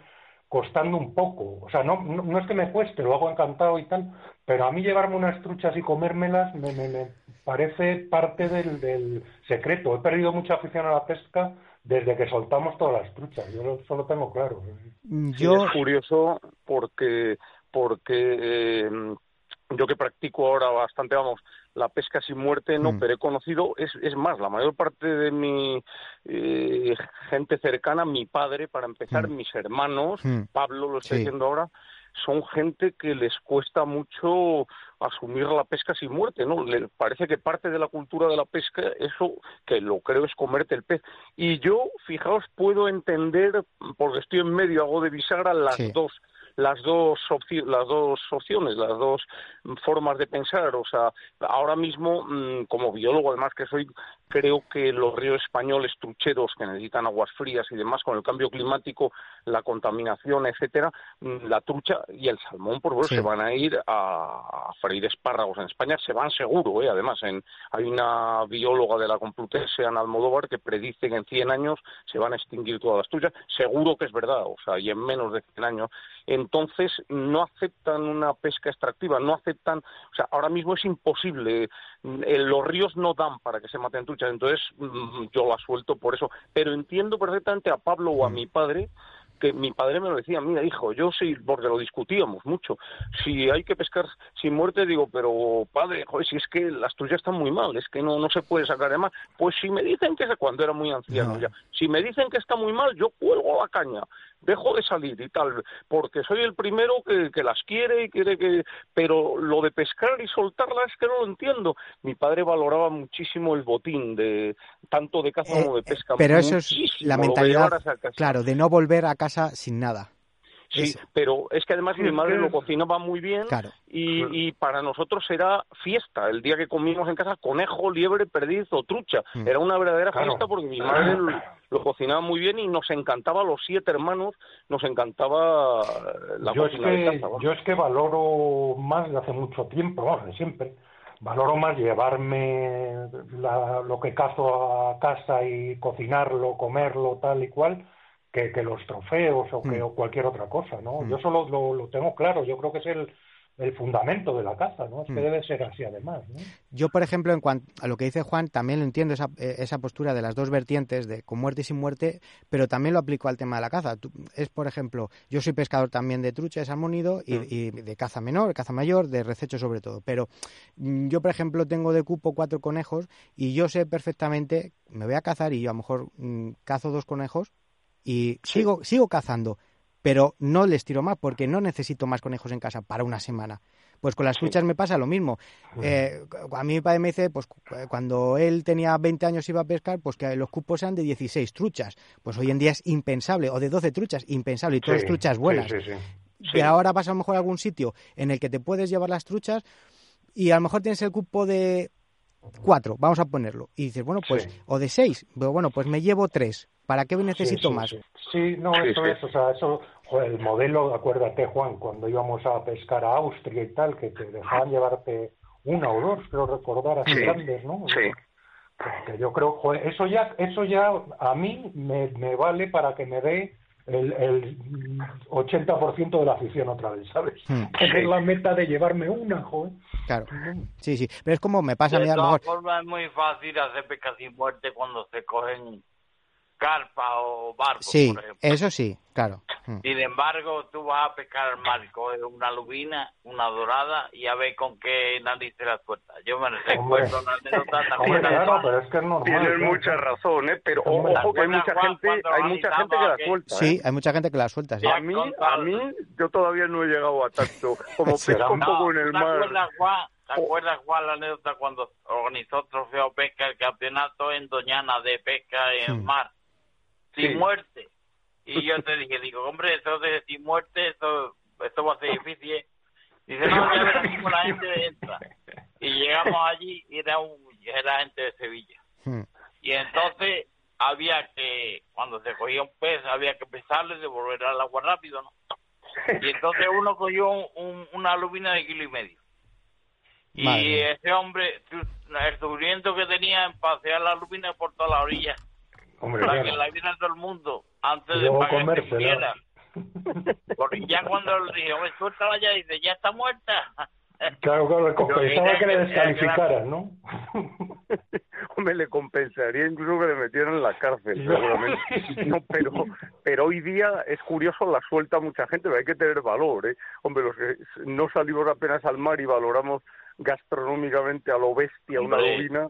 costando un poco. O sea, no, no, no es que me cueste, lo hago encantado y tal, pero a mí llevarme unas truchas y comérmelas me, me, me parece parte del, del secreto. He perdido mucha afición a la pesca desde que soltamos todas las truchas. Yo lo- eso lo tengo claro. Mm, Sí, Yo. es curioso porque porque eh, yo que practico ahora bastante, vamos, la pesca sin muerte, no, Mm. pero he conocido, es, es más, la mayor parte de mi eh, gente cercana, mi padre, para empezar, Mm. mis hermanos, Mm. Pablo lo estoy Sí. diciendo ahora, son gente que les cuesta mucho asumir la pesca sin muerte, ¿no? Le parece que parte de la cultura de la pesca, eso que lo creo es comerte el pez. Y yo, fijaos, puedo entender, porque estoy en medio, hago de bisagra las Sí. dos las dos las dos opciones, las dos formas de pensar, o sea, ahora mismo mm, como biólogo además que soy, creo que los ríos españoles trucheros que necesitan aguas frías y demás con el cambio climático, la contaminación, etcétera, mm, la trucha y el salmón por supuesto Sí. se van a ir a, a freír espárragos en España, se van seguro, ¿eh? además en, hay una bióloga de la Complutense, Ana Almodóvar, que predice que en 100 años se van a extinguir todas las truchas, seguro que es verdad, o sea, y en menos de 100 años. Entonces, no aceptan una pesca extractiva, no aceptan, o sea, ahora mismo es imposible, mm, eh, los ríos no dan para que se maten truchas, entonces mm, yo la suelto por eso, pero entiendo perfectamente a Pablo o a mi padre que mi padre me lo decía, mira hijo, yo sí, porque lo discutíamos mucho, si hay que pescar sin muerte, digo, pero padre, joder, si es que las truchas están muy mal, es que no, no se puede sacar de más, pues si me dicen que, cuando era muy anciano No. ya, si me dicen que está muy mal, yo cuelgo la caña, dejo de salir y tal, porque soy el primero que, que las quiere y quiere que... Pero lo de pescar y soltarlas es que no lo entiendo. Mi padre valoraba muchísimo el botín, de tanto de caza Eh, como de pesca. pero eso es la mentalidad, claro, de no volver a casa sin nada. Sí, pero es que además mi madre lo cocinaba muy bien Claro. y, y para nosotros era fiesta. El día que comimos en casa conejo, liebre, perdiz o trucha. Mm. Era una verdadera Claro. fiesta porque mi madre lo, lo cocinaba muy bien y nos encantaba, los siete hermanos, nos encantaba la yo, es cocina de casa. yo es que valoro más de hace mucho tiempo, vamos, de siempre, valoro más llevarme la- lo que cazo a casa y cocinarlo, comerlo, tal y cual, que, que los trofeos o, que, Mm. o cualquier otra cosa, ¿no? Mm. Yo solo lo, lo tengo claro, yo creo que es el, el fundamento de la caza, ¿no? Es que Mm. debe ser así además, ¿no? Yo, por ejemplo, en cuanto a lo que dice Juan, también lo entiendo esa, eh, esa postura de las dos vertientes, de con muerte y sin muerte, pero también lo aplico al tema de la caza. Tú- es, por ejemplo, yo soy pescador también de trucha, de salmónido y, Mm. y de caza menor, caza mayor, de rececho sobre todo. Pero yo, por ejemplo, tengo de cupo cuatro conejos y yo sé perfectamente, me voy a cazar y yo a lo mejor mm, cazo dos conejos y sigo, sigo cazando, pero no les tiro más porque no necesito más conejos en casa para una semana. Pues con las Sí. truchas me pasa lo mismo. Eh, a mí mi padre me dice, pues cu- cuando él tenía 20 años iba a pescar, pues que los cupos eran de 16 truchas. Pues hoy en día es impensable, o de 12 truchas, impensable, y todas Sí, truchas buenas. Y ahora vas a lo mejor a algún sitio en el que te puedes llevar las truchas y a lo mejor tienes el cupo de 4, vamos a ponerlo. Y dices, bueno, pues, Sí. o de 6, pero bueno, pues me llevo 3. ¿Para qué necesito Sí, sí, más? Sí, Sí, no, Sí, eso sí. es, o sea, eso, joder, el modelo, acuérdate, Juan, cuando íbamos a pescar a Austria y tal, que te dejaban llevarte una o dos, creo recordar, así Sí, grandes, ¿no? sí. Que yo creo, joder, eso ya, eso ya a mí me, me vale para que me dé el, el 80% de la afición otra vez, ¿sabes? Hmm. Esa es la meta de llevarme una, joder. Claro. Sí, sí. Pero es como me pasa a mí De a lo todas mejor. formas, es muy fácil hacer pesca sin muerte cuando se cogen carpa o barcos, Sí, por ejemplo. eso sí, claro. Mm. Sin embargo, tú vas a pescar al mar y coges una lubina, una dorada y a ver con qué narices la suelta. Yo me recuerdo una anécdota ¿te Hombre, acuerdas, claro, Juan? pero es que es normal. Tienes claro. mucha razón, ¿eh? Pero Hombre, ojo que hay ¿te mucha gente, cuando hay mucha gente que la suelta. ¿eh? Sí, hay mucha gente que la suelta, sí. A mí, a mí, yo todavía no he llegado a tanto. Como pesco un poco en el ¿te mar. acuerdas, Juan? ¿Te Oh. acuerdas, Juan, la anécdota cuando organizó Trofeo Pesca, el campeonato en Doñana de pesca en Sí. mar? Sin Sí. muerte. Y yo te dije, digo, hombre, eso de sin muerte, eso, esto va a ser difícil. ¿eh? Dice, no, ya verás cómo la gente entra. Y llegamos allí y era, un, era gente de Sevilla. Mm. Y entonces había que, cuando se cogía un pez, había que pesarlo y devolver al agua rápido, ¿no? Y entonces uno cogió un- un- una lubina de kilo y medio. Y Madre ese hombre, el sufrimiento que tenía en pasear la lubina por toda la orilla, Hombre, para claro. que la viera todo el mundo, antes Y de para que muriera. Porque ya cuando le dije, hombre, suéltala ya, dice, ya está muerta. Claro, claro, le compensaba que le descalificaran, ¿no? Hombre, le compensaría incluso que le metieran en la cárcel, seguramente. No, pero, pero hoy día es curioso, la suelta mucha gente, pero hay que tener valor, ¿eh? Hombre, los que no salimos apenas al mar y valoramos gastronómicamente a lo bestia una lubina,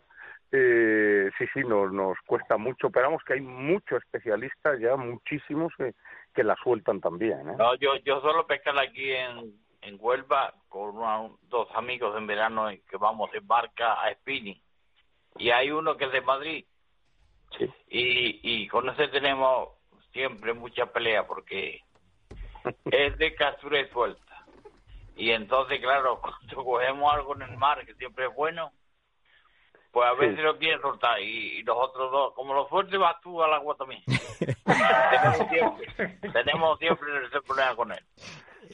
eh, sí, sí, nos, nos cuesta mucho. Pero vamos que hay muchos especialistas ya, muchísimos, que, que la sueltan también, ¿eh? No, yo, yo suelo pescar aquí en, en Huelva con una- dos amigos en verano que vamos en barca a Spinning. Y hay uno que es de Madrid. Sí. Y, y con ese tenemos siempre mucha pelea porque es de captura y suelta. Y entonces, claro, cuando cogemos algo en el mar, que siempre es bueno, pues a veces Sí. lo quieren soltar. Y, y los otros dos, como los fuertes, vas tú al agua también. tenemos siempre, tenemos siempre ese problema con él.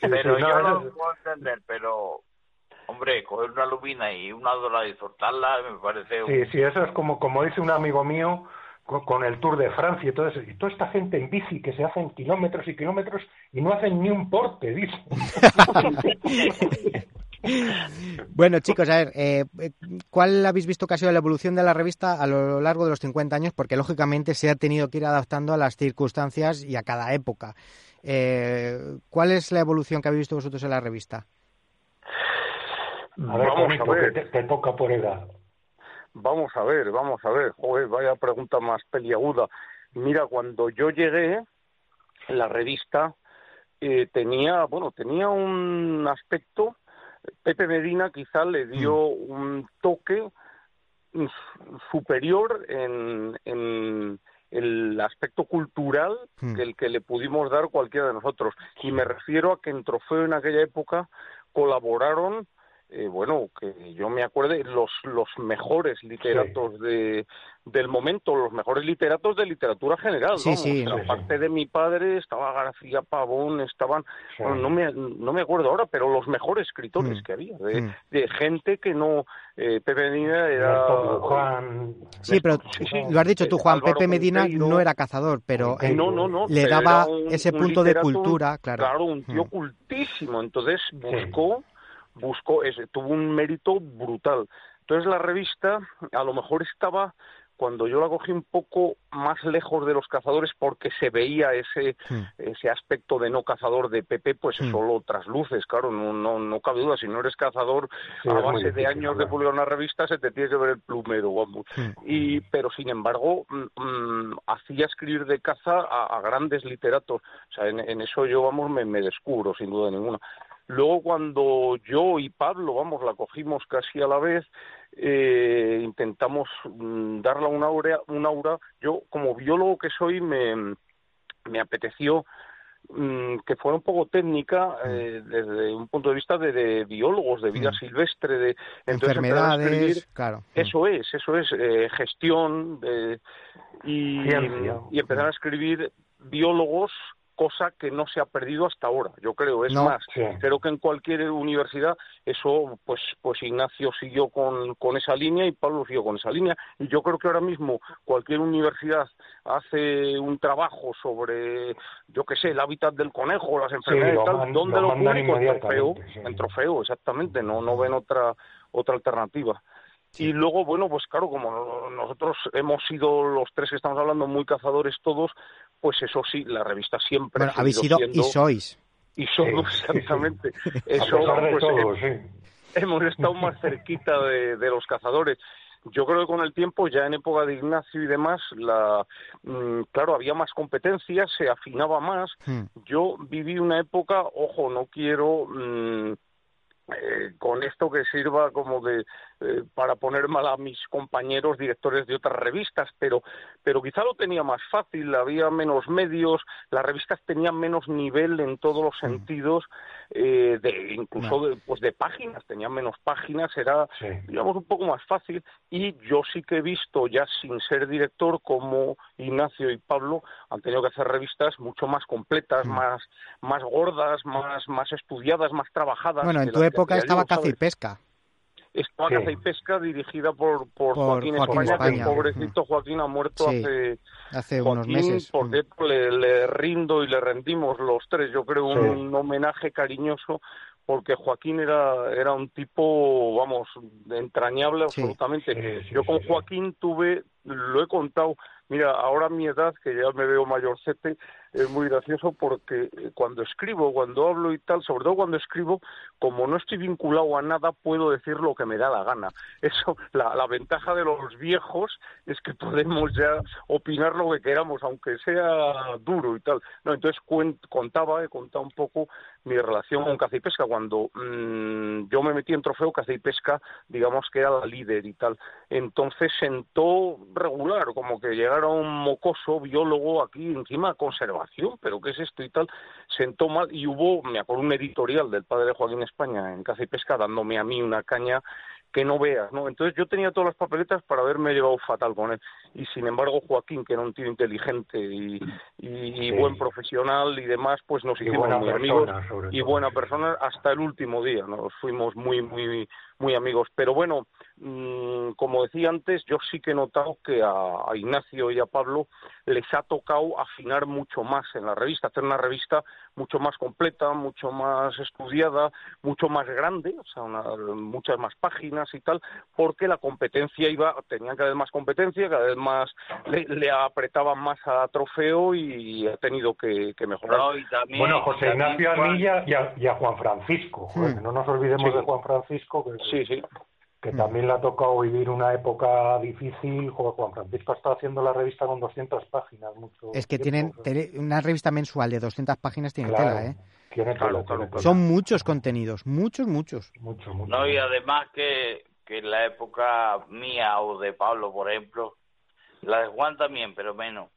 Pero sí, no, yo eso lo puedo entender, pero, hombre, coger una lubina y una dorada y soltarla me parece un... Sí, sí, eso es como, como dice un amigo mío con, con el Tour de Francia y todo eso. Y toda esta gente en bici que se hacen kilómetros y kilómetros y no hacen ni un porte, dice. Bueno, chicos, a ver, eh, eh, ¿cuál habéis visto que ha sido la evolución de la revista a lo largo de los 50 años? Porque lógicamente se ha tenido que ir adaptando a las circunstancias y a cada época. Eh, ¿Cuál es la evolución que habéis visto vosotros en la revista? A ver, Vamos Juanito, a ver. que te, te toca por edad. Vamos a ver, vamos a ver. Joder, vaya pregunta más peliaguda. Mira, cuando yo llegué, la revista eh, tenía, bueno, tenía un aspecto. Pepe Medina quizá le dio un toque mm, superior en, en el aspecto cultural Hmm. que el que le pudimos dar cualquiera de nosotros. Y me refiero a que en Trofeo en aquella época colaboraron eh, bueno, que yo me acuerde, los, los mejores literatos de, del momento, los mejores literatos de literatura general, Sí, vamos. sí. O sea, aparte de mi padre estaba García Pavón, estaban, bueno, no me, no me acuerdo ahora, pero los mejores escritores Mm. que había, de, Mm. de gente que no, eh, Pepe Medina era... Luján, Sí, pero lo has dicho tú, Juan, Álvaro Pepe Medina Monteiro. no era cazador, pero eh, No, no, no. le daba un- ese un punto de cultura, claro. Claro, un tío Mm. cultísimo. Entonces buscó, buscó, ese, tuvo un mérito brutal. Entonces la revista a lo mejor estaba cuando yo la cogí un poco más lejos de los cazadores porque se veía ese Mm. ese aspecto de no cazador de Pepe pues Mm. eso lo trasluces claro no no no cabe duda si no eres cazador Sí, a base de años de hablar. publicar una revista se te tiene que ver el plumero vamos Mm. y pero sin embargo mm, mm, hacía escribir de caza a, a grandes literatos o sea en, en eso yo vamos me, me descubro sin duda ninguna luego cuando yo y Pablo vamos la cogimos casi a la vez eh, intentamos mm, darle una aura un aura yo como biólogo que soy me me apeteció mm, que fuera un poco técnica eh, desde un punto de vista de, de biólogos de vida Mm. silvestre de entonces empezar a escribir- Enfermedades, claro. Mm. eso es, eso es, eh, gestión eh, y, Ciencia. y empezar a escribir biólogos, cosa que no se ha perdido hasta ahora, yo creo, es No. más, Sí. creo que en cualquier universidad eso, pues, pues Ignacio siguió con, con esa línea y Pablo siguió con esa línea y yo creo que ahora mismo cualquier universidad hace un trabajo sobre, yo qué sé, el hábitat del conejo, las enfermedades lo y tal, ¿dónde lo lo, publico? En trofeo, sí. en trofeo, exactamente, no, no ven otra, otra alternativa. Y luego, bueno, pues claro, como nosotros hemos sido los tres que estamos hablando muy cazadores todos, pues eso sí, la revista siempre Bueno, ha habéis sido y sois. y somos Sí, exactamente eso pues, todo, eh, sí. hemos estado más cerquita de, de los cazadores. Yo creo que con el tiempo, ya en época de Ignacio y demás, la, mm, claro, había más competencia, se afinaba más. Hmm. Yo viví una época, ojo, no quiero mm, eh, con esto que sirva como de eh, para poner mal a mis compañeros directores de otras revistas, pero pero quizá lo tenía más fácil, había menos medios, las revistas tenían menos nivel en todos los sentidos, eh, de incluso de, pues de páginas, tenían menos páginas, era Sí. digamos un poco más fácil y yo sí que he visto ya sin ser director como Ignacio y Pablo han tenido que hacer revistas mucho más completas, Mm. más más gordas, más más estudiadas, más trabajadas. Bueno, en tu época estaba caza y pesca. Sí. Caza y Pesca dirigida por, por, Por Joaquín, Joaquín España, que España. el pobrecito Joaquín ha muerto Sí, hace Hace Joaquín, unos meses. por cierto, le, le rindo y le rendimos los tres, yo creo, Sí. un homenaje cariñoso, porque Joaquín era, era un tipo, vamos, entrañable Sí. absolutamente. Sí, sí, yo con. Joaquín tuve, lo he contado, mira, ahora a mi edad, que ya me veo mayorcete, es muy gracioso porque eh, cuando escribo, cuando hablo y tal, sobre todo cuando escribo, como no estoy vinculado a nada, puedo decir lo que me da la gana. Eso, la, la ventaja de los viejos es que podemos ya opinar lo que queramos, aunque sea duro y tal. No, entonces contaba, he contado un poco mi relación con caza y pesca. Cuando mm, yo me metí en trofeo, caza y pesca, digamos que era la líder y tal. Entonces sentó regular, como que llegara un mocoso biólogo aquí encima, pero ¿qué es esto y tal? Sentó mal y hubo, me acuerdo, un editorial del padre de Joaquín España en caza y pesca dándome a mí una caña que no veas, ¿no? Entonces yo tenía todas las papeletas para haberme llevado fatal con él. Y sin embargo Joaquín, que era un tío inteligente y, y- y Sí. buen profesional y demás, pues nos hicimos muy amigos y buena persona hasta el último día. Nos fuimos muy, muy, muy amigos. Pero bueno, mm, como decía antes, yo sí que he notado que a, a Ignacio y a Pablo les ha tocado afinar mucho más en la revista, hacer una revista mucho más completa, mucho más estudiada, mucho más grande, o sea, una- muchas más páginas y tal, porque la competencia iba, tenían cada vez más competencia, cada vez más le, le apretaban más a trofeo y ha tenido que, que mejorar. No, y también, Bueno, José también Ignacio a Juan- mí y a, y a- Juan Francisco. Hmm. no nos olvidemos Sí. de Juan Francisco, que, Sí, sí. que también le ha tocado vivir una época difícil. Juan Francisco está haciendo la revista con 200 páginas. Mucho Es que tiempo, tienen una revista mensual de 200 páginas tiene Claro, tela, ¿eh? tiene Claro, tela, claro, tiene tela. Son muchos contenidos, muchos, muchos. Mucho, mucho. No, y además que, que en la época mía o de Pablo, por ejemplo, la de Juan también, pero menos.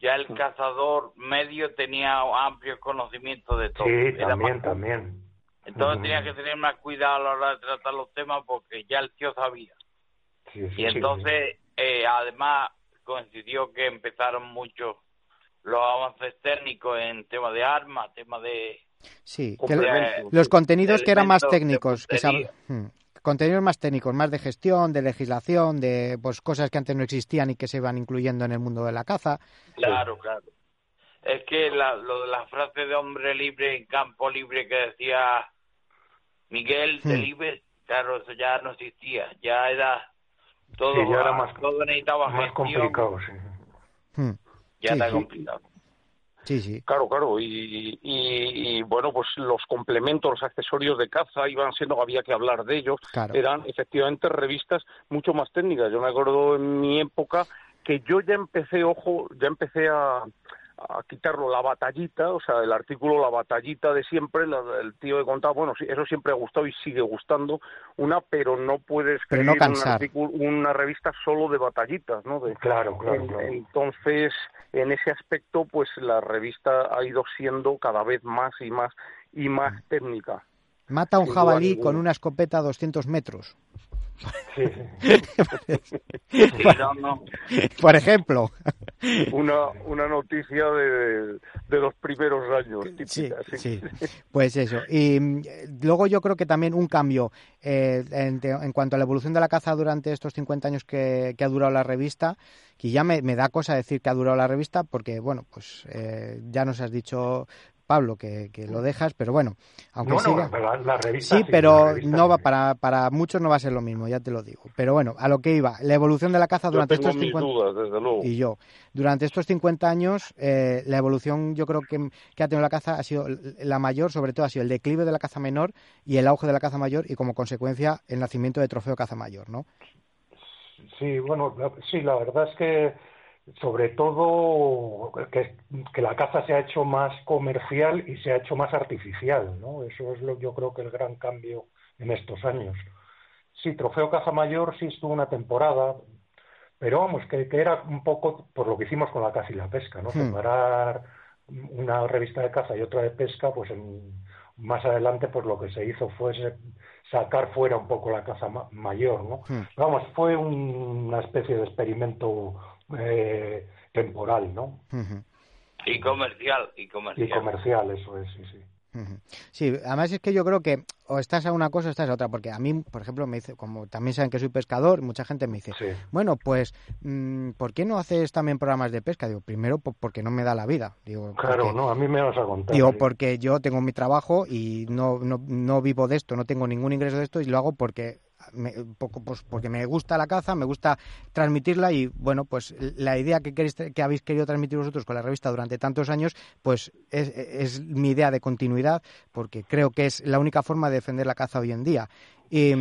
Ya el cazador medio tenía amplios conocimientos de todo. Sí, Era también, más- también. Entonces tenía que tener más cuidado a la hora de tratar los temas porque ya el tío sabía. Sí, Y sí, entonces, eh, además, coincidió que empezaron muchos los avances técnicos en tema de armas, tema de... Sí, que los contenidos que eran más técnicos, que sab-. Hmm. contenidos más técnicos, más de gestión, de legislación, de pues cosas que antes no existían y que se van incluyendo en el mundo de la caza. Claro, claro. Es que la, lo de la frase de hombre libre en campo libre que decía Miguel de Hmm. Eso ya no existía. Ya era todo, Sí, ya era más- todo necesitaba Más gestión, complicado, sí. Hmm. Ya Sí, era sí. complicado. Sí, sí. Claro, claro, y, y, y, bueno, pues los complementos, los accesorios de caza iban siendo, había que hablar de ellos, Claro. eran efectivamente revistas mucho más técnicas. Yo me acuerdo en mi época que yo ya empecé, ojo, ya empecé a, a quitarlo la batallita, o sea, el artículo La batallita de siempre, la- el tío de contaba, bueno, eso siempre ha gustado y sigue gustando, una, pero no puedes escribir no un artículo- una revista solo de batallitas, ¿no? De, Claro, claro, en- claro. Entonces, en ese aspecto, pues la revista ha ido siendo cada vez más y más y más técnica. Mata a un jabalí con una escopeta a 200 metros, Sí, sí. Sí, no, no. por ejemplo. Una, una noticia de, de los primeros años, Sí, típica, sí, pues eso. Y mm, luego yo creo que también un cambio eh, en, cuanto a la evolución de la caza durante estos 50 años que, que ha durado la revista, que ya me, me da cosa decir que ha durado la revista porque, bueno, pues eh, ya nos has dicho Pablo, que, que lo dejas, pero bueno, aunque no, siga... no, la, la revista Sí, pero revista no va para, para muchos no va a ser lo mismo, ya te lo digo. Pero bueno, a lo que iba, la evolución de la caza Yo durante tengo estos mis 50 dudas, desde luego. y yo. Durante estos 50 años, eh, la evolución yo creo que, que ha tenido la caza ha sido la mayor, sobre todo ha sido el declive de la caza menor y el auge de la caza mayor y como consecuencia el nacimiento de trofeo caza mayor, ¿no? Sí, bueno, la- sí, la verdad es que sobre todo que, que la caza se ha hecho más comercial y se ha hecho más artificial, ¿no? Eso es lo, yo creo que el gran cambio en estos años. Sí, Trofeo Caza Mayor sí estuvo una temporada, pero vamos, que, que era un poco por lo que hicimos con la caza y la pesca, ¿no? Hmm. Separar una revista de caza y otra de pesca, pues en, más adelante pues lo que se hizo fue sacar fuera un poco la caza ma- mayor, ¿no? Hmm. Vamos, fue un- una especie de experimento eh, temporal, ¿no? Y comercial, y Y comercial. comercial, eso es, sí, sí. Sí, además es que yo creo que o estás a una cosa o estás a otra, porque a mí, por ejemplo, me dice, como también saben que soy pescador, mucha gente me dice, Sí. bueno, pues, mm, ¿por qué no haces también programas de pesca? Digo, primero, po- porque no me da la vida. Digo, Claro, porque- no, a mí me vas a contar. Digo, sí. porque yo tengo mi trabajo y no, no, no vivo de esto, no tengo ningún ingreso de esto y lo hago porque me, poco, pues porque me gusta la caza, me gusta transmitirla y bueno, pues la idea que, queréis, que habéis querido transmitir vosotros con la revista durante tantos años, pues es, es mi idea de continuidad porque creo que es la única forma de defender la caza hoy en día. Y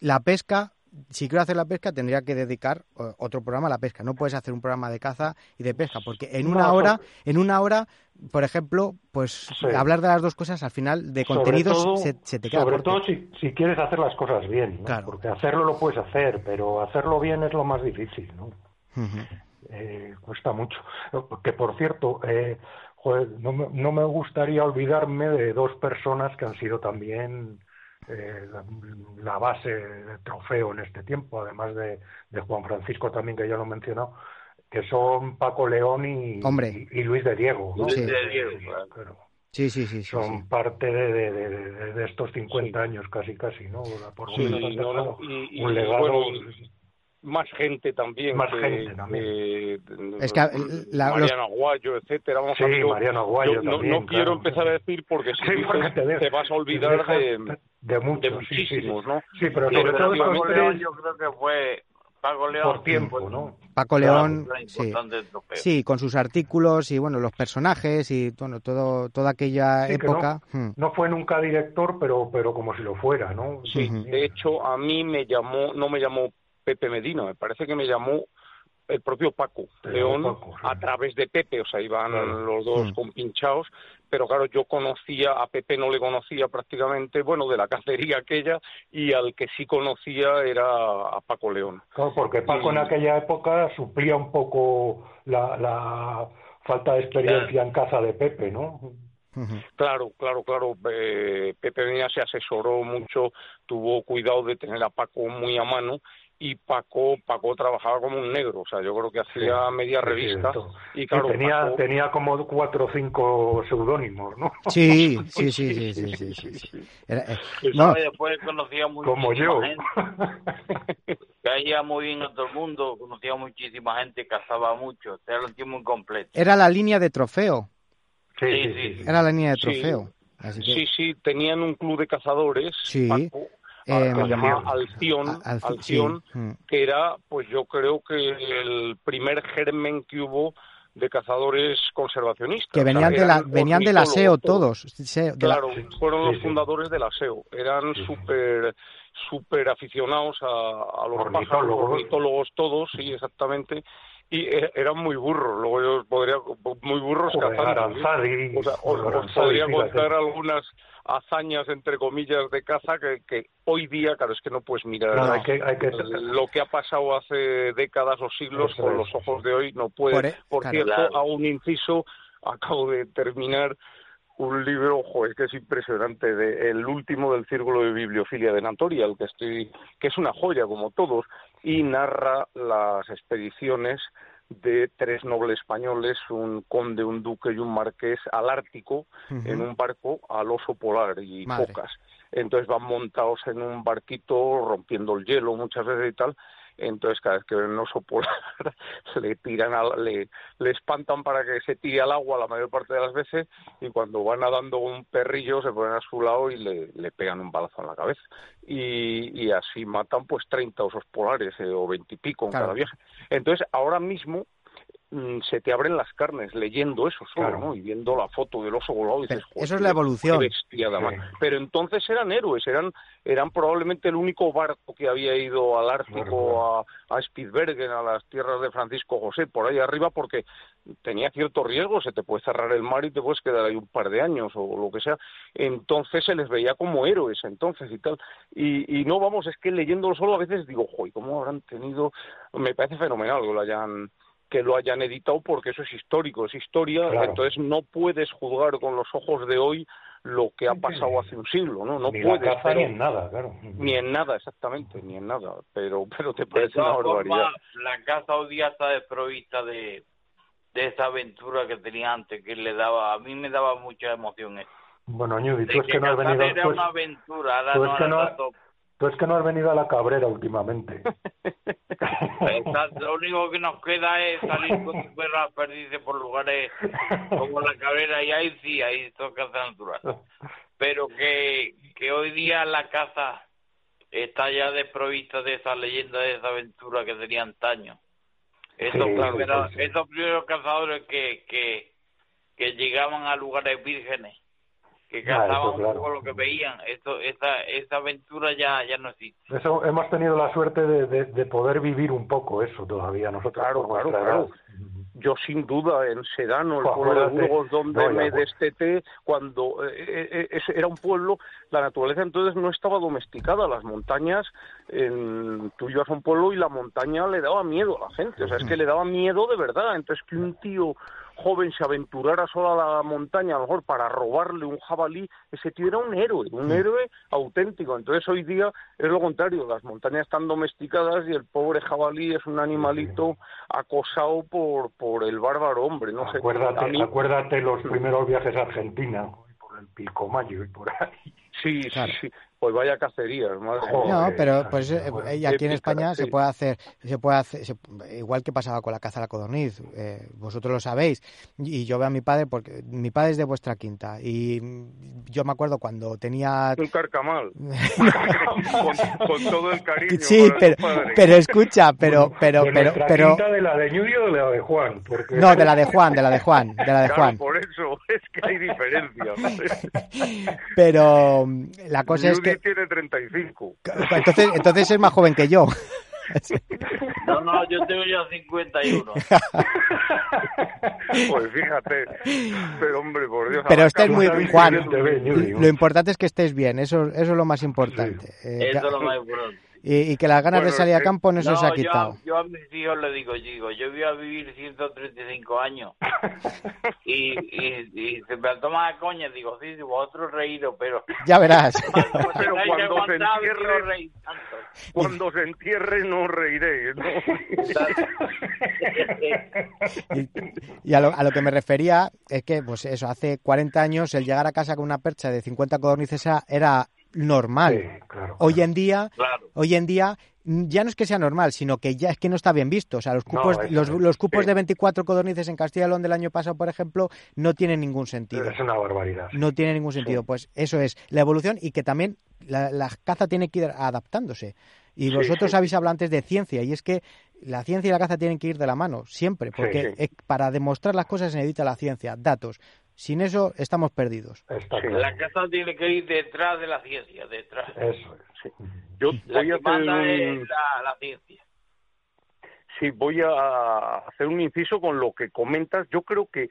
la pesca, si quiero hacer la pesca, tendría que dedicar otro programa a la pesca. No puedes hacer un programa de caza y de pesca, porque en una No, hora, en una hora, por ejemplo, pues Sí. hablar de las dos cosas al final de contenidos todo- se, se te queda Sobre corto. todo si, si quieres hacer las cosas bien, ¿no? Claro. Porque hacerlo lo puedes hacer, pero hacerlo bien es lo más difícil, ¿no? Eh, cuesta mucho. Que por cierto, eh, joder, no, me, no me gustaría olvidarme de dos personas que han sido también eh, la, la base de trofeo en este tiempo, además de, de Juan Francisco también, que ya lo he mencionado, que son Paco León y, Hombre. y, y Luis de Diego. ¿no? Luis de Diego, Sí, claro. Sí, sí, Son sí. parte de, de, de, estos 50 años casi, casi, ¿no? Por lo Sí, menos han no, no, dejado y- y, un legado. bueno, más gente también. Más que- gente también. que- Es que, la- los- Mariano Aguayo, etcétera. Vamos Sí, a ver, Mariano Aguayo yo no, también, no quiero claro. empezar a decir porque si Sí, porque te te vas a olvidar de, de muchos, de sí, sí, sí. muchísimos, ¿no? Sí, pero sobre todo Paco León yo creo que fue Paco León por tiempo, ¿no? Paco León, sí. Sí, con sus artículos y bueno, los personajes y bueno, todo, toda aquella Sí, época. hmm. No fue nunca director, pero pero como si lo fuera, ¿no? Sí, Ujú. de hecho, a mí me llamó, no me llamó Pepe Medina, me parece que me llamó el propio Paco León Paco, sí. a través de Pepe, o sea, iban Claro. los dos Mm. compinchados, pero claro, yo conocía, a Pepe no le conocía prácticamente, bueno, de la cacería aquella, y al que sí conocía era a Paco León. Claro, porque Paco en aquella época suplía un poco la, la falta de experiencia en caza de Pepe, ¿no? Claro, claro, claro. eh, Pepe Medina se asesoró mucho, tuvo cuidado de tener a Paco muy a mano y Paco, Paco trabajaba como un negro, o sea, yo creo que hacía media Sí, revista y claro, tenía, Paco- tenía como cuatro o cinco seudónimos, ¿no? Sí, sí, sí, sí, sí, sí, sí, sí. Era- eh, No, después conocía como muchísima yo. gente, caía muy bien a todo el mundo, conocía muchísima gente, cazaba mucho, era un tío muy completo. era la línea de trofeo. Sí, Sí. Era la línea de Sí. trofeo. Así que, Sí, sí, tenían un club de cazadores, Sí. Paco, Eh, que se llamaba Alción. Sí, mm. que era, pues yo creo que el primer germen que hubo de cazadores conservacionistas. que O sea, venían de la, venían de la SEO todos. De Claro, fueron los fundadores de la SEO. Eran súper súper aficionados a, a los Ornitólogos. ornitólogos todos, sí, exactamente. Y e- eran muy burros, luego yo podría, muy burros cazando. ¿eh? Aranzadi, O sea, os, podría contar algunas hazañas, entre comillas, de caza que, que hoy día, claro, es que no puedes mirar No, hay que, hay que lo que ha pasado hace décadas o siglos Eso con es, los ojos de hoy no puede. Por Por, e- claro. cierto, a un inciso, acabo de terminar un libro, ojo, es que es impresionante, de el último del Círculo de Bibliofilia de Natoria, el que estoy, que es una joya como todos, y narra las expediciones de tres nobles españoles, un conde, un duque y un marqués, al Ártico, en un barco al oso polar y Madre. focas. Entonces van montados en un barquito, rompiendo el hielo muchas veces y tal, entonces cada vez que ven un oso polar le tiran a, le, le espantan para que se tire al agua la mayor parte de las veces y cuando van nadando un perrillo se ponen a su lado y le, le pegan un balazo en la cabeza y, y así matan pues 30 osos polares eh, o 20 y pico en Claro. cada viaje entonces ahora mismo se te abren las carnes leyendo eso solo, Claro. ¿no? Y viendo la foto del oso volado y dices, "Joder, eso es la evolución". bestiada más". Sí. Pero entonces eran héroes, eran eran probablemente el único barco que había ido al Ártico, a, a Spitsbergen, a las tierras de Francisco José, por ahí arriba, porque tenía cierto riesgo, se te puede cerrar el mar y te puedes quedar ahí un par de años o lo que sea. Entonces se les veía como héroes entonces y tal. Y, y no, vamos, es que leyéndolo solo a veces digo, joy, ¿cómo habrán tenido? Me parece fenomenal que lo hayan que lo hayan editado porque eso es histórico, es historia, Claro. entonces no puedes juzgar con los ojos de hoy lo que ha pasado hace un siglo, ¿no? No ni puedes, la caza pero- ni en nada, claro. ni en nada, exactamente, ni en nada, pero pero te parece una barbaridad. formas, la casa hoy día está desprovista de, de esa aventura que tenía antes, que le daba, a mí me daba mucha emoción eso. Bueno, Ñudi, tú es que no has venido... era tú es- una aventura, ahora tú no, es que no- tú es que no has venido a la Cabrera últimamente. está- lo único que nos queda es salir con tu perro a perderse por lugares como la cabrera y ahí sí, ahí toca caza natural. Pero que, que hoy día la caza está ya desprovista de esa leyenda, de esa aventura que tenía antaño. Esos, Sí, primeros, sí, sí. esos primeros cazadores que, que, que llegaban a lugares vírgenes, que Ah, cazaban un claro. poco lo que veían, eso, esa, esa aventura ya, ya no existe. Eso hemos tenido la suerte de, de, de poder vivir un poco eso todavía nosotros. Claro, claro, claro. Yo sin duda en Sedano, el Jo, pueblo de. Burgos donde No, ya, me pues. desteté, cuando eh, eh, ese era un pueblo, la naturaleza entonces no estaba domesticada, las montañas, en, tú ibas a un pueblo y la montaña le daba miedo a la gente, o sea, es que le daba miedo de verdad, entonces que un tío joven se aventurara solo a la montaña, a lo mejor para robarle un jabalí, ese tío era un héroe, un héroe auténtico. Entonces hoy día es lo contrario, las montañas están domesticadas y el pobre jabalí es un animalito acosado por, por el bárbaro hombre, no sé. acuérdate, a mí- acuérdate los primeros viajes a Argentina, por el Pilcomayo y por ahí. sí, Claro. sí, sí, pues vaya cacerías, madre. No, pero pues eh, bueno. y aquí en España se puede hacer, se puede hacer, se- igual que pasaba con la caza a la codorniz, eh, vosotros lo sabéis, y yo veo a mi padre porque mi padre es de vuestra quinta y yo me acuerdo cuando tenía Un carcamal. con, con todo el cariño. sí, pero, pero escucha, pero pero de pero pero quinta de la de Ñudio o de la de Juan. Porque no de la de Juan, de la de Juan, de la de Claro, Juan. por eso es que hay diferencia. Pero la cosa es Judy tiene 35. entonces entonces es más joven que yo. No, no, yo tengo ya 51. Pues fíjate. Pero hombre, por Dios. Pero estés muy también Juan, Lo importante es que estés bien, eso eso es lo más importante. Eh, Eso es lo más importante. Y, y que las ganas de salir a eh, campo no, se os ha yo, quitado. a- yo a mis hijos les digo, digo, yo voy a vivir 135 años y, y, y se me toma a coña, digo, sí, sí, vosotros reíros, pero... Ya verás. Pero cuando se entierre- quiero reír tanto. Cuando se entierre no reiréis, ¿no? Y, y a, lo, a lo que me refería es que, pues eso, hace 40 años el llegar a casa con una percha de 50 codornices era normal. Sí, claro. Hoy en día, Claro. hoy en día ya no es que sea normal, sino que ya es que no está bien visto. O sea, los cupos, los, es, los cupos sí. de 24 codornices en Castilla y León del año pasado, por ejemplo, no tienen ningún sentido. Es una barbaridad. No tiene ningún sentido. Pues eso es la evolución y que también la, la caza tiene que ir adaptándose. Y Sí, vosotros sí. habéis hablado antes de ciencia y es que la ciencia y la caza tienen que ir de la mano, siempre, porque sí. para demostrar las cosas se necesita la ciencia, datos. Sin eso estamos perdidos. Está Sí. claro. La casa tiene que ir detrás de la ciencia, detrás. Eso. Yo La voy a que manda hacer es la, la ciencia. Sí, voy a hacer un inciso con lo que comentas. Yo creo que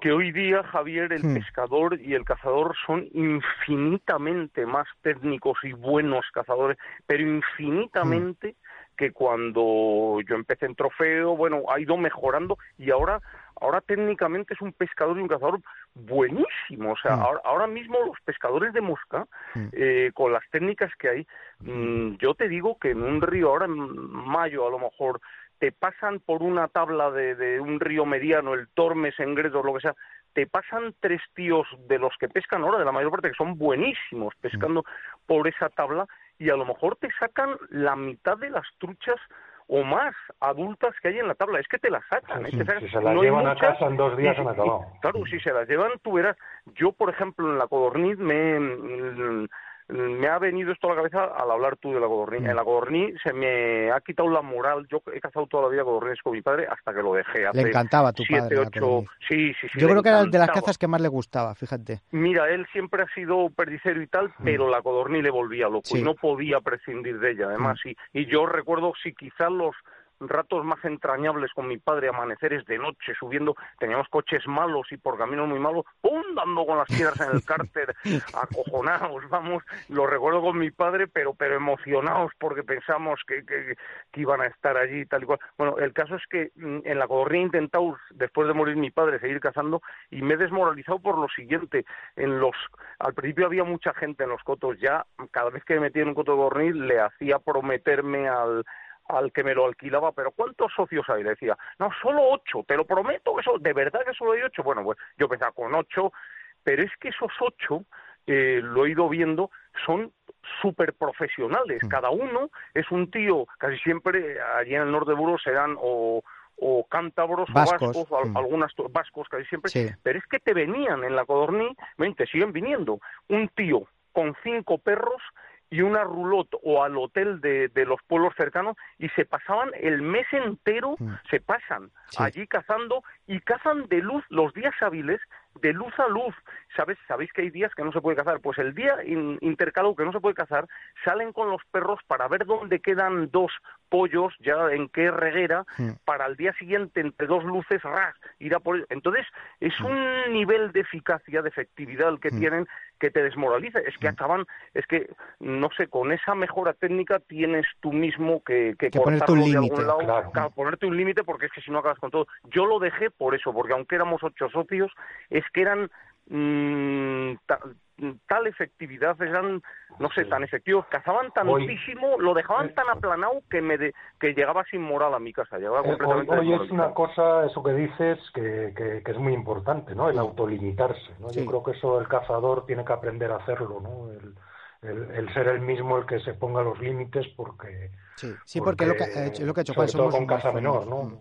que hoy día, Javier, el Hmm. pescador y el cazador son infinitamente más técnicos y buenos cazadores, pero infinitamente que cuando yo empecé en trofeo, bueno, ha ido mejorando y ahora ahora técnicamente es un pescador y un cazador buenísimo. O sea, Hmm. ahora, ahora mismo los pescadores de mosca, Hmm. eh, con las técnicas que hay, mm, yo te digo que en un río, ahora en mayo a lo mejor, te pasan por una tabla de, de un río mediano, el Tormes, Engredos, lo que sea, te pasan tres tíos de los que pescan ahora, de la mayor parte, que son buenísimos pescando por esa tabla y a lo mejor te sacan la mitad de las truchas o más adultas que hay en la tabla. Es que te las sacan. ¿eh? Sí, Te sacan- si se las no llevan a casa en dos días y- han y- acabado. Claro, si se las llevan, tú verás. Yo, por ejemplo, en la codorniz me, mm, me ha venido esto a la cabeza al hablar tú de la codorniz. Mm. En la codorniz se me ha quitado la moral. Yo he cazado toda la vida codorniz con mi padre hasta que lo dejé. Hace Le encantaba a tu siete, padre ocho... Sí, sí, sí. Yo creo que era de las cazas que más le gustaba, fíjate. Mira, él siempre ha sido perdicero y tal, pero la codorniz le volvía loco Mm. Sí. Mm. y no podía prescindir de ella, además. Y, y yo recuerdo, si quizás los ratos más entrañables con mi padre, amaneceres de noche, subiendo, teníamos coches malos y por caminos muy malos, ¡pum! dando con las piedras en el cárter, acojonados, vamos, lo recuerdo con mi padre, pero pero emocionados porque pensamos que, que, que iban a estar allí tal y cual. Bueno, el caso es que mm, en la codorniz he intentado, después de morir mi padre, seguir cazando y me he desmoralizado por lo siguiente, en los al principio había mucha gente en los cotos, ya cada vez que me metía en un coto de codorniz le hacía prometerme al al que me lo alquilaba, pero ¿cuántos socios hay? Le decía, no, solo ocho, te lo prometo que eso, de verdad que solo hay ocho. Bueno, pues yo pensaba con ocho, pero es que esos ocho, eh, lo he ido viendo, son súper profesionales. Cada uno es un tío, casi siempre allí en el norte de Burgos serán o, o cántabros Vascos, o vascos, mm. algunas vascos casi siempre, Sí. pero es que te venían en la codorniz, ven, te siguen viniendo, un tío con cinco perros y una roulotte o al hotel de, de los pueblos cercanos y se pasaban el mes entero, Mm. se pasan Sí. allí cazando y cazan de luz los días hábiles de luz a luz. ¿Sabes? ¿Sabéis que hay días que no se puede cazar? Pues el día in- intercalado que no se puede cazar, salen con los perros para ver dónde quedan dos pollos, ya en qué reguera, para al día siguiente, entre dos luces, ras, ir a por ellos. Entonces, es un nivel de eficacia, de efectividad el que tienen que te desmoraliza. Es que acaban, es que, no sé, con esa mejora técnica tienes tú mismo que, que, Que ponerte un de algún límite. lado, Claro. claro, ponerte un límite porque es que si no acabas con todo. Yo lo dejé por eso, porque aunque éramos ocho socios, es que eran mm, tal efectividad, eran, no sé, tan efectivos, cazaban tantísimo, lo dejaban tan aplanado que me de- que llegaba sin moral a mi casa, llegaba Eh, Hoy, completamente hoy es desmoralizado. una cosa, eso que dices, que, que, que es muy importante, ¿no? El autolimitarse, ¿no? Sí. Yo creo que eso el cazador tiene que aprender a hacerlo, ¿no? El, el, el ser el mismo el que se ponga los límites porque... Sí, sí porque, lo que ha hecho, lo que ha hecho Juan sobre todo somos con caza menor. ¿no?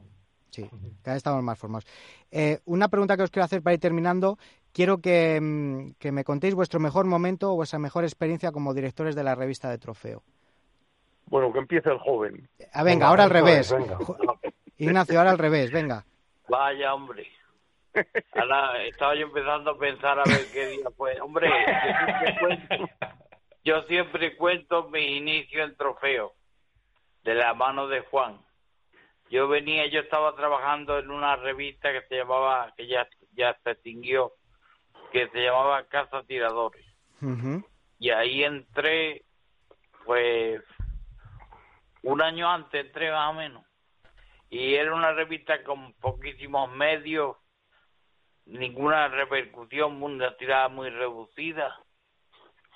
Sí, cada vez estamos más formados. Eh, una pregunta que os quiero hacer para ir terminando. Quiero que, mm, que me contéis vuestro mejor momento o vuestra mejor experiencia como directores de la revista de Trofeo. Bueno, que empiece el joven. Ah, venga, Venga, ahora al revés. venga. Ignacio, ahora al revés, venga. Vaya, hombre. Ahora estaba yo empezando a pensar a ver qué día fue. Hombre, yo siempre cuento, yo siempre cuento mi inicio en trofeo, de la mano de Juan. Yo venía, yo estaba trabajando en una revista que se llamaba, que ya, ya se extinguió, que se llamaba Casa Tiradores. Y ahí entré, pues, un año antes entré más o menos. Y era una revista con poquísimos medios, ninguna repercusión, una tirada muy reducida.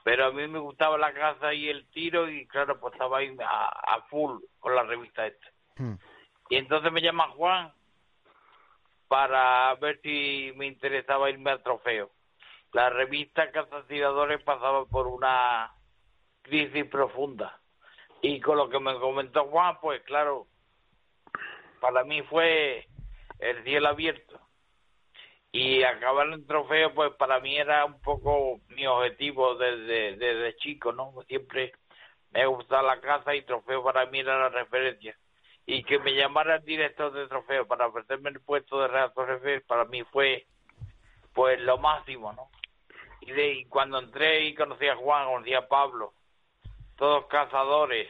Pero a mí me gustaba la casa y el tiro y claro, pues estaba ahí a, a full con la revista esta. Mm. Y entonces me llama Juan para ver si me interesaba irme al trofeo. La revista Casa Tiradores pasaba por una crisis profunda. Y con lo que me comentó Juan, pues claro, para mí fue el cielo abierto. Y acabar en trofeo, pues para mí era un poco mi objetivo desde, desde chico, ¿no? Siempre me gustaba la casa y trofeo para mí era la referencia y que me llamara el director de trofeo para ofrecerme el puesto de redactor jefe para mí fue pues lo máximo no y de y cuando entré y conocí a Juan conocí a Pablo todos cazadores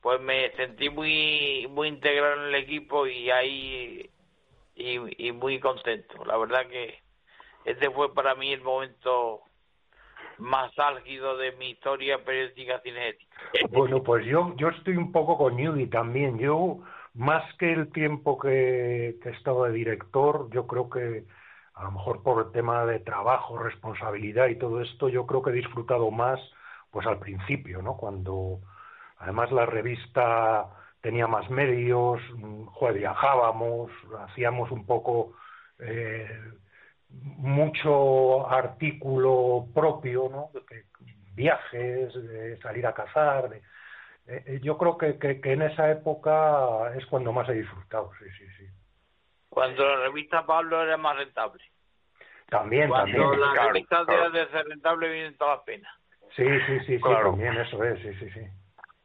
pues me sentí muy muy integrado en el equipo y ahí y, muy contento la verdad que este fue para mí el momento más álgido de mi historia periodística cinética Bueno, pues yo, yo estoy un poco con Yugi también. Yo, más que el tiempo que he estado de director, yo creo que a lo mejor por el tema de trabajo, responsabilidad y todo esto, yo creo que he disfrutado más pues al principio, ¿no? Cuando además la revista tenía más medios, mm, viajábamos, hacíamos un poco eh, mucho artículo propio, ¿no? Que- viajes, de salir a cazar. De, eh, eh, yo creo que, que, en esa época es cuando más he disfrutado, sí, sí, sí. Cuando la revista Pablo era más rentable. También, Cuando también. la claro, revista claro. de ser rentable vienen todas las penas. Sí, sí, sí, sí, Claro. también eso es, sí, sí, sí.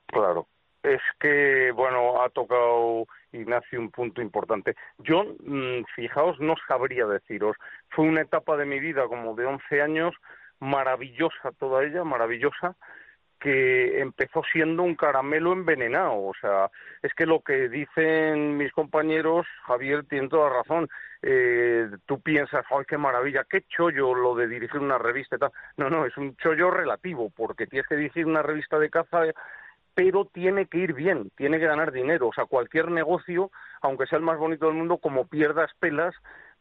Claro. Es que, bueno, ha tocado Ignacio un punto importante. Yo, mm, fijaos, no sabría deciros. Fue una etapa de mi vida como de 11 años, maravillosa toda ella, maravillosa, que empezó siendo un caramelo envenenado. O sea, es que lo que dicen mis compañeros, Javier, tiene toda razón. Eh, tú piensas, ¡ay, qué maravilla! ¡Qué chollo lo de dirigir una revista y tal! No, no, es un chollo relativo, porque tienes que dirigir una revista de caza pero tiene que ir bien, tiene que ganar dinero. O sea, cualquier negocio, aunque sea el más bonito del mundo, como pierdas pelas,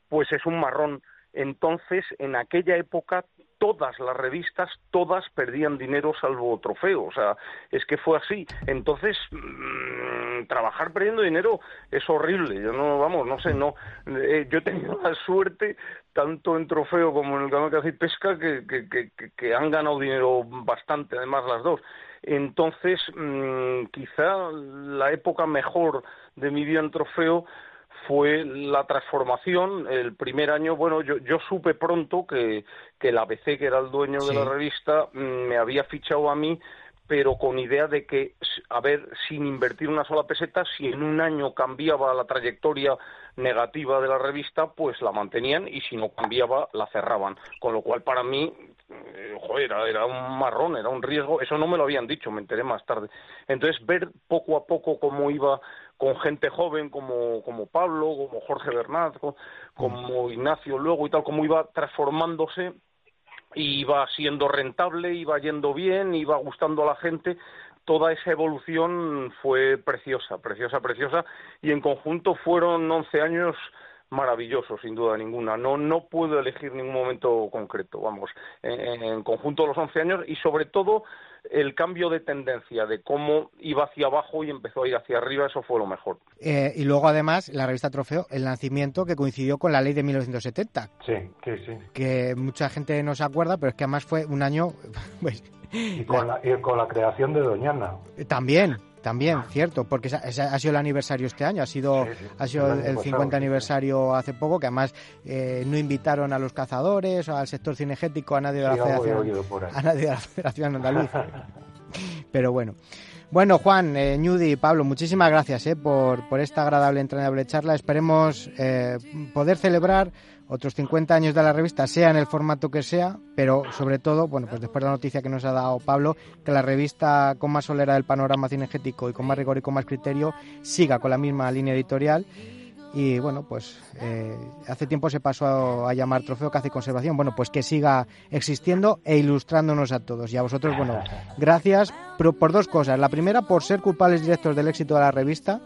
pues es un marrón. Entonces, en aquella época, todas las revistas, todas perdían dinero salvo trofeo. O sea, es que fue así. Entonces, mm, trabajar perdiendo dinero es horrible. Yo no, vamos, no sé, no. eh, yo he tenido la suerte, tanto en trofeo como en el canal Caza y Pesca, que, que, que, que- han ganado dinero bastante, además las dos. Entonces, mm, quizá la época mejor de mi vida en trofeo fue la transformación. El primer año, bueno, yo, yo supe pronto que, que el ABC, que era el dueño de la revista, mm, me había fichado a mí, pero con idea de que, a ver, sin invertir una sola peseta, si en un año cambiaba la trayectoria negativa de la revista, pues la mantenían y si no cambiaba, la cerraban. Con lo cual, para mí, eh, joder, era, era un marrón, era un riesgo. Eso no me lo habían dicho, me enteré más tarde. Entonces, ver poco a poco cómo iba con gente joven como, como Pablo, como Jorge Bernat, co- como Ignacio luego y tal, cómo iba transformándose iba siendo rentable, iba yendo bien, iba gustando a la gente. Toda esa evolución fue preciosa, preciosa, preciosa. Y en conjunto fueron 11 años maravillosos, sin duda ninguna. No, no puedo elegir ningún momento concreto, vamos. En, en conjunto los 11 años y sobre todo el cambio de tendencia, de cómo iba hacia abajo y empezó a ir hacia arriba, eso fue lo mejor. Eh, y luego, además, la revista Trofeo, el nacimiento que coincidió con la ley de 1970, Sí, sí, sí. que mucha gente no se acuerda, pero es que además fue un año, pues, Y con la, y con la creación de Doñana. también, también, cierto, porque ha sido el aniversario este año, ha sido, Sí, sí, ha sido el el, año el pasado, 50 sí, aniversario hace poco, que además eh, no invitaron a los cazadores, al sector cinegético, a nadie de la Sí, Federación, a nadie de la Federación Andaluz. Pero bueno. Bueno, Juan, eh, Ñudi y Pablo, muchísimas gracias eh, por, por esta agradable, entrañable charla. Esperemos eh, poder celebrar otros 50 años de la revista, sea en el formato que sea, pero sobre todo, bueno, pues después de la noticia que nos ha dado Pablo, que la revista con más solera del panorama cinegético y con más rigor y con más criterio siga con la misma línea editorial. Y bueno, pues eh, hace tiempo se pasó a, llamar Trofeo Caza y Conservación. Bueno, pues que siga existiendo e ilustrándonos a todos. Y a vosotros, bueno, gracias pero por dos cosas. La primera, por ser culpables directos del éxito de la revista,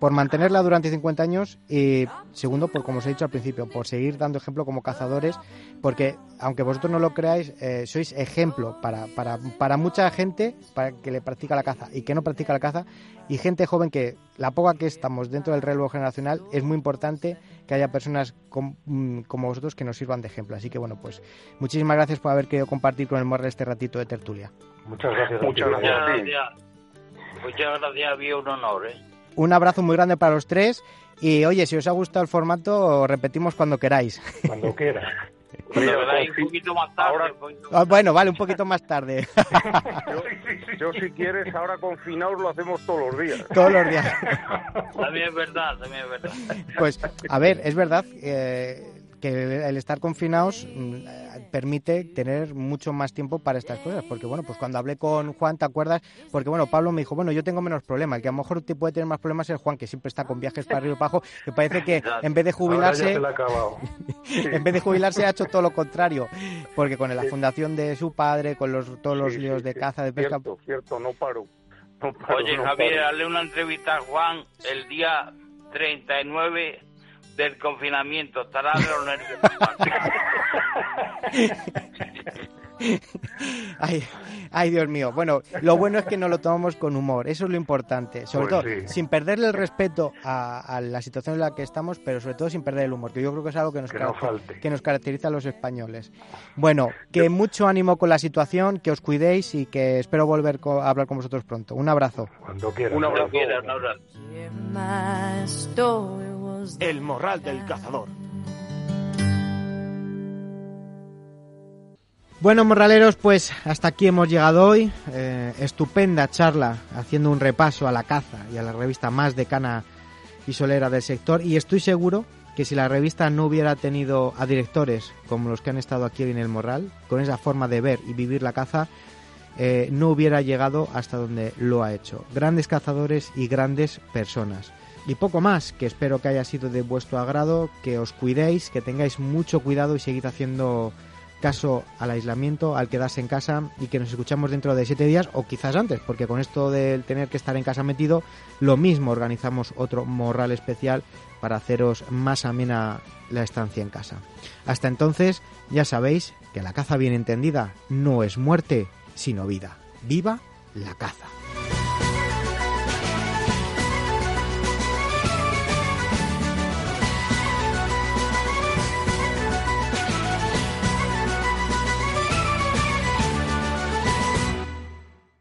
por mantenerla durante 50 años y segundo, por como os he dicho al principio, por seguir dando ejemplo como cazadores, porque aunque vosotros no lo creáis, eh, sois ejemplo para, para, para mucha gente para que le practica la caza y que no practica la caza y gente joven que la poca que estamos dentro del relevo generacional es muy importante que haya personas com- mm, como vosotros que nos sirvan de ejemplo. Así que bueno, pues muchísimas gracias por haber querido compartir con el Morre este ratito de tertulia. Muchas gracias. Muchas gracias. Muchas gracias, había un honor, ¿eh? Un abrazo muy grande para los tres y oye, si os ha gustado el formato, repetimos cuando queráis. Cuando quieras. Un poquito más tarde. ahora- Ah, bueno, vale, un poquito más tarde, Yo, si quieres, ahora confinados lo hacemos todos los días. todos los días. También es verdad, también es verdad. Pues, a ver, es verdad eh, que el estar confinados mm, eh, permite tener mucho más tiempo para estas cosas. Porque, bueno, pues cuando hablé con Juan, ¿te acuerdas? Porque, bueno, Pablo me dijo, bueno, yo tengo menos problemas. El que a lo mejor te puede tener más problemas es Juan, que siempre está con viajes para arriba y para abajo. Que parece que en vez de jubilarse, en vez de jubilarse ha hecho todo lo contrario. Porque con la fundación de su padre, con los, todos los líos de caza, de pesca, Cierto, cierto, no paro. No paro, Oye, no Javier, paro. hazle una entrevista a Juan el día 39 del confinamiento. Estará de los nervios. ay, ay, Dios mío. Bueno, lo bueno es que nos lo tomamos con humor, eso es lo importante. Sobre Pues todo, sí. sin perderle el respeto a, a la situación en la que estamos, pero sobre todo sin perder el humor, que yo creo que es algo que nos, Que no nos caracteriza a los españoles. Bueno, que mucho ánimo con la situación, que os cuidéis y que espero volver a hablar con vosotros pronto. Un abrazo. Cuando quieras. Un abrazo. Quiera, un abrazo. El morral del cazador. Bueno, morraleros, pues hasta aquí hemos llegado hoy. Eh, estupenda charla haciendo un repaso a la caza y a la revista más decana y solera del sector. Y estoy seguro que si la revista no hubiera tenido a directores como los que han estado aquí hoy en el Morral, con esa forma de ver y vivir la caza, eh, no hubiera llegado hasta donde lo ha hecho. Grandes cazadores y grandes personas. Y poco más, que espero que haya sido de vuestro agrado, que os cuidéis, que tengáis mucho cuidado y seguid haciendo caso al aislamiento, al quedarse en casa y que nos escuchamos dentro de siete días o quizás antes, porque con esto del tener que estar en casa metido, lo mismo organizamos otro morral especial para haceros más amena la estancia en casa. Hasta entonces, ya sabéis que la caza bien entendida no es muerte, sino vida. ¡Viva la caza!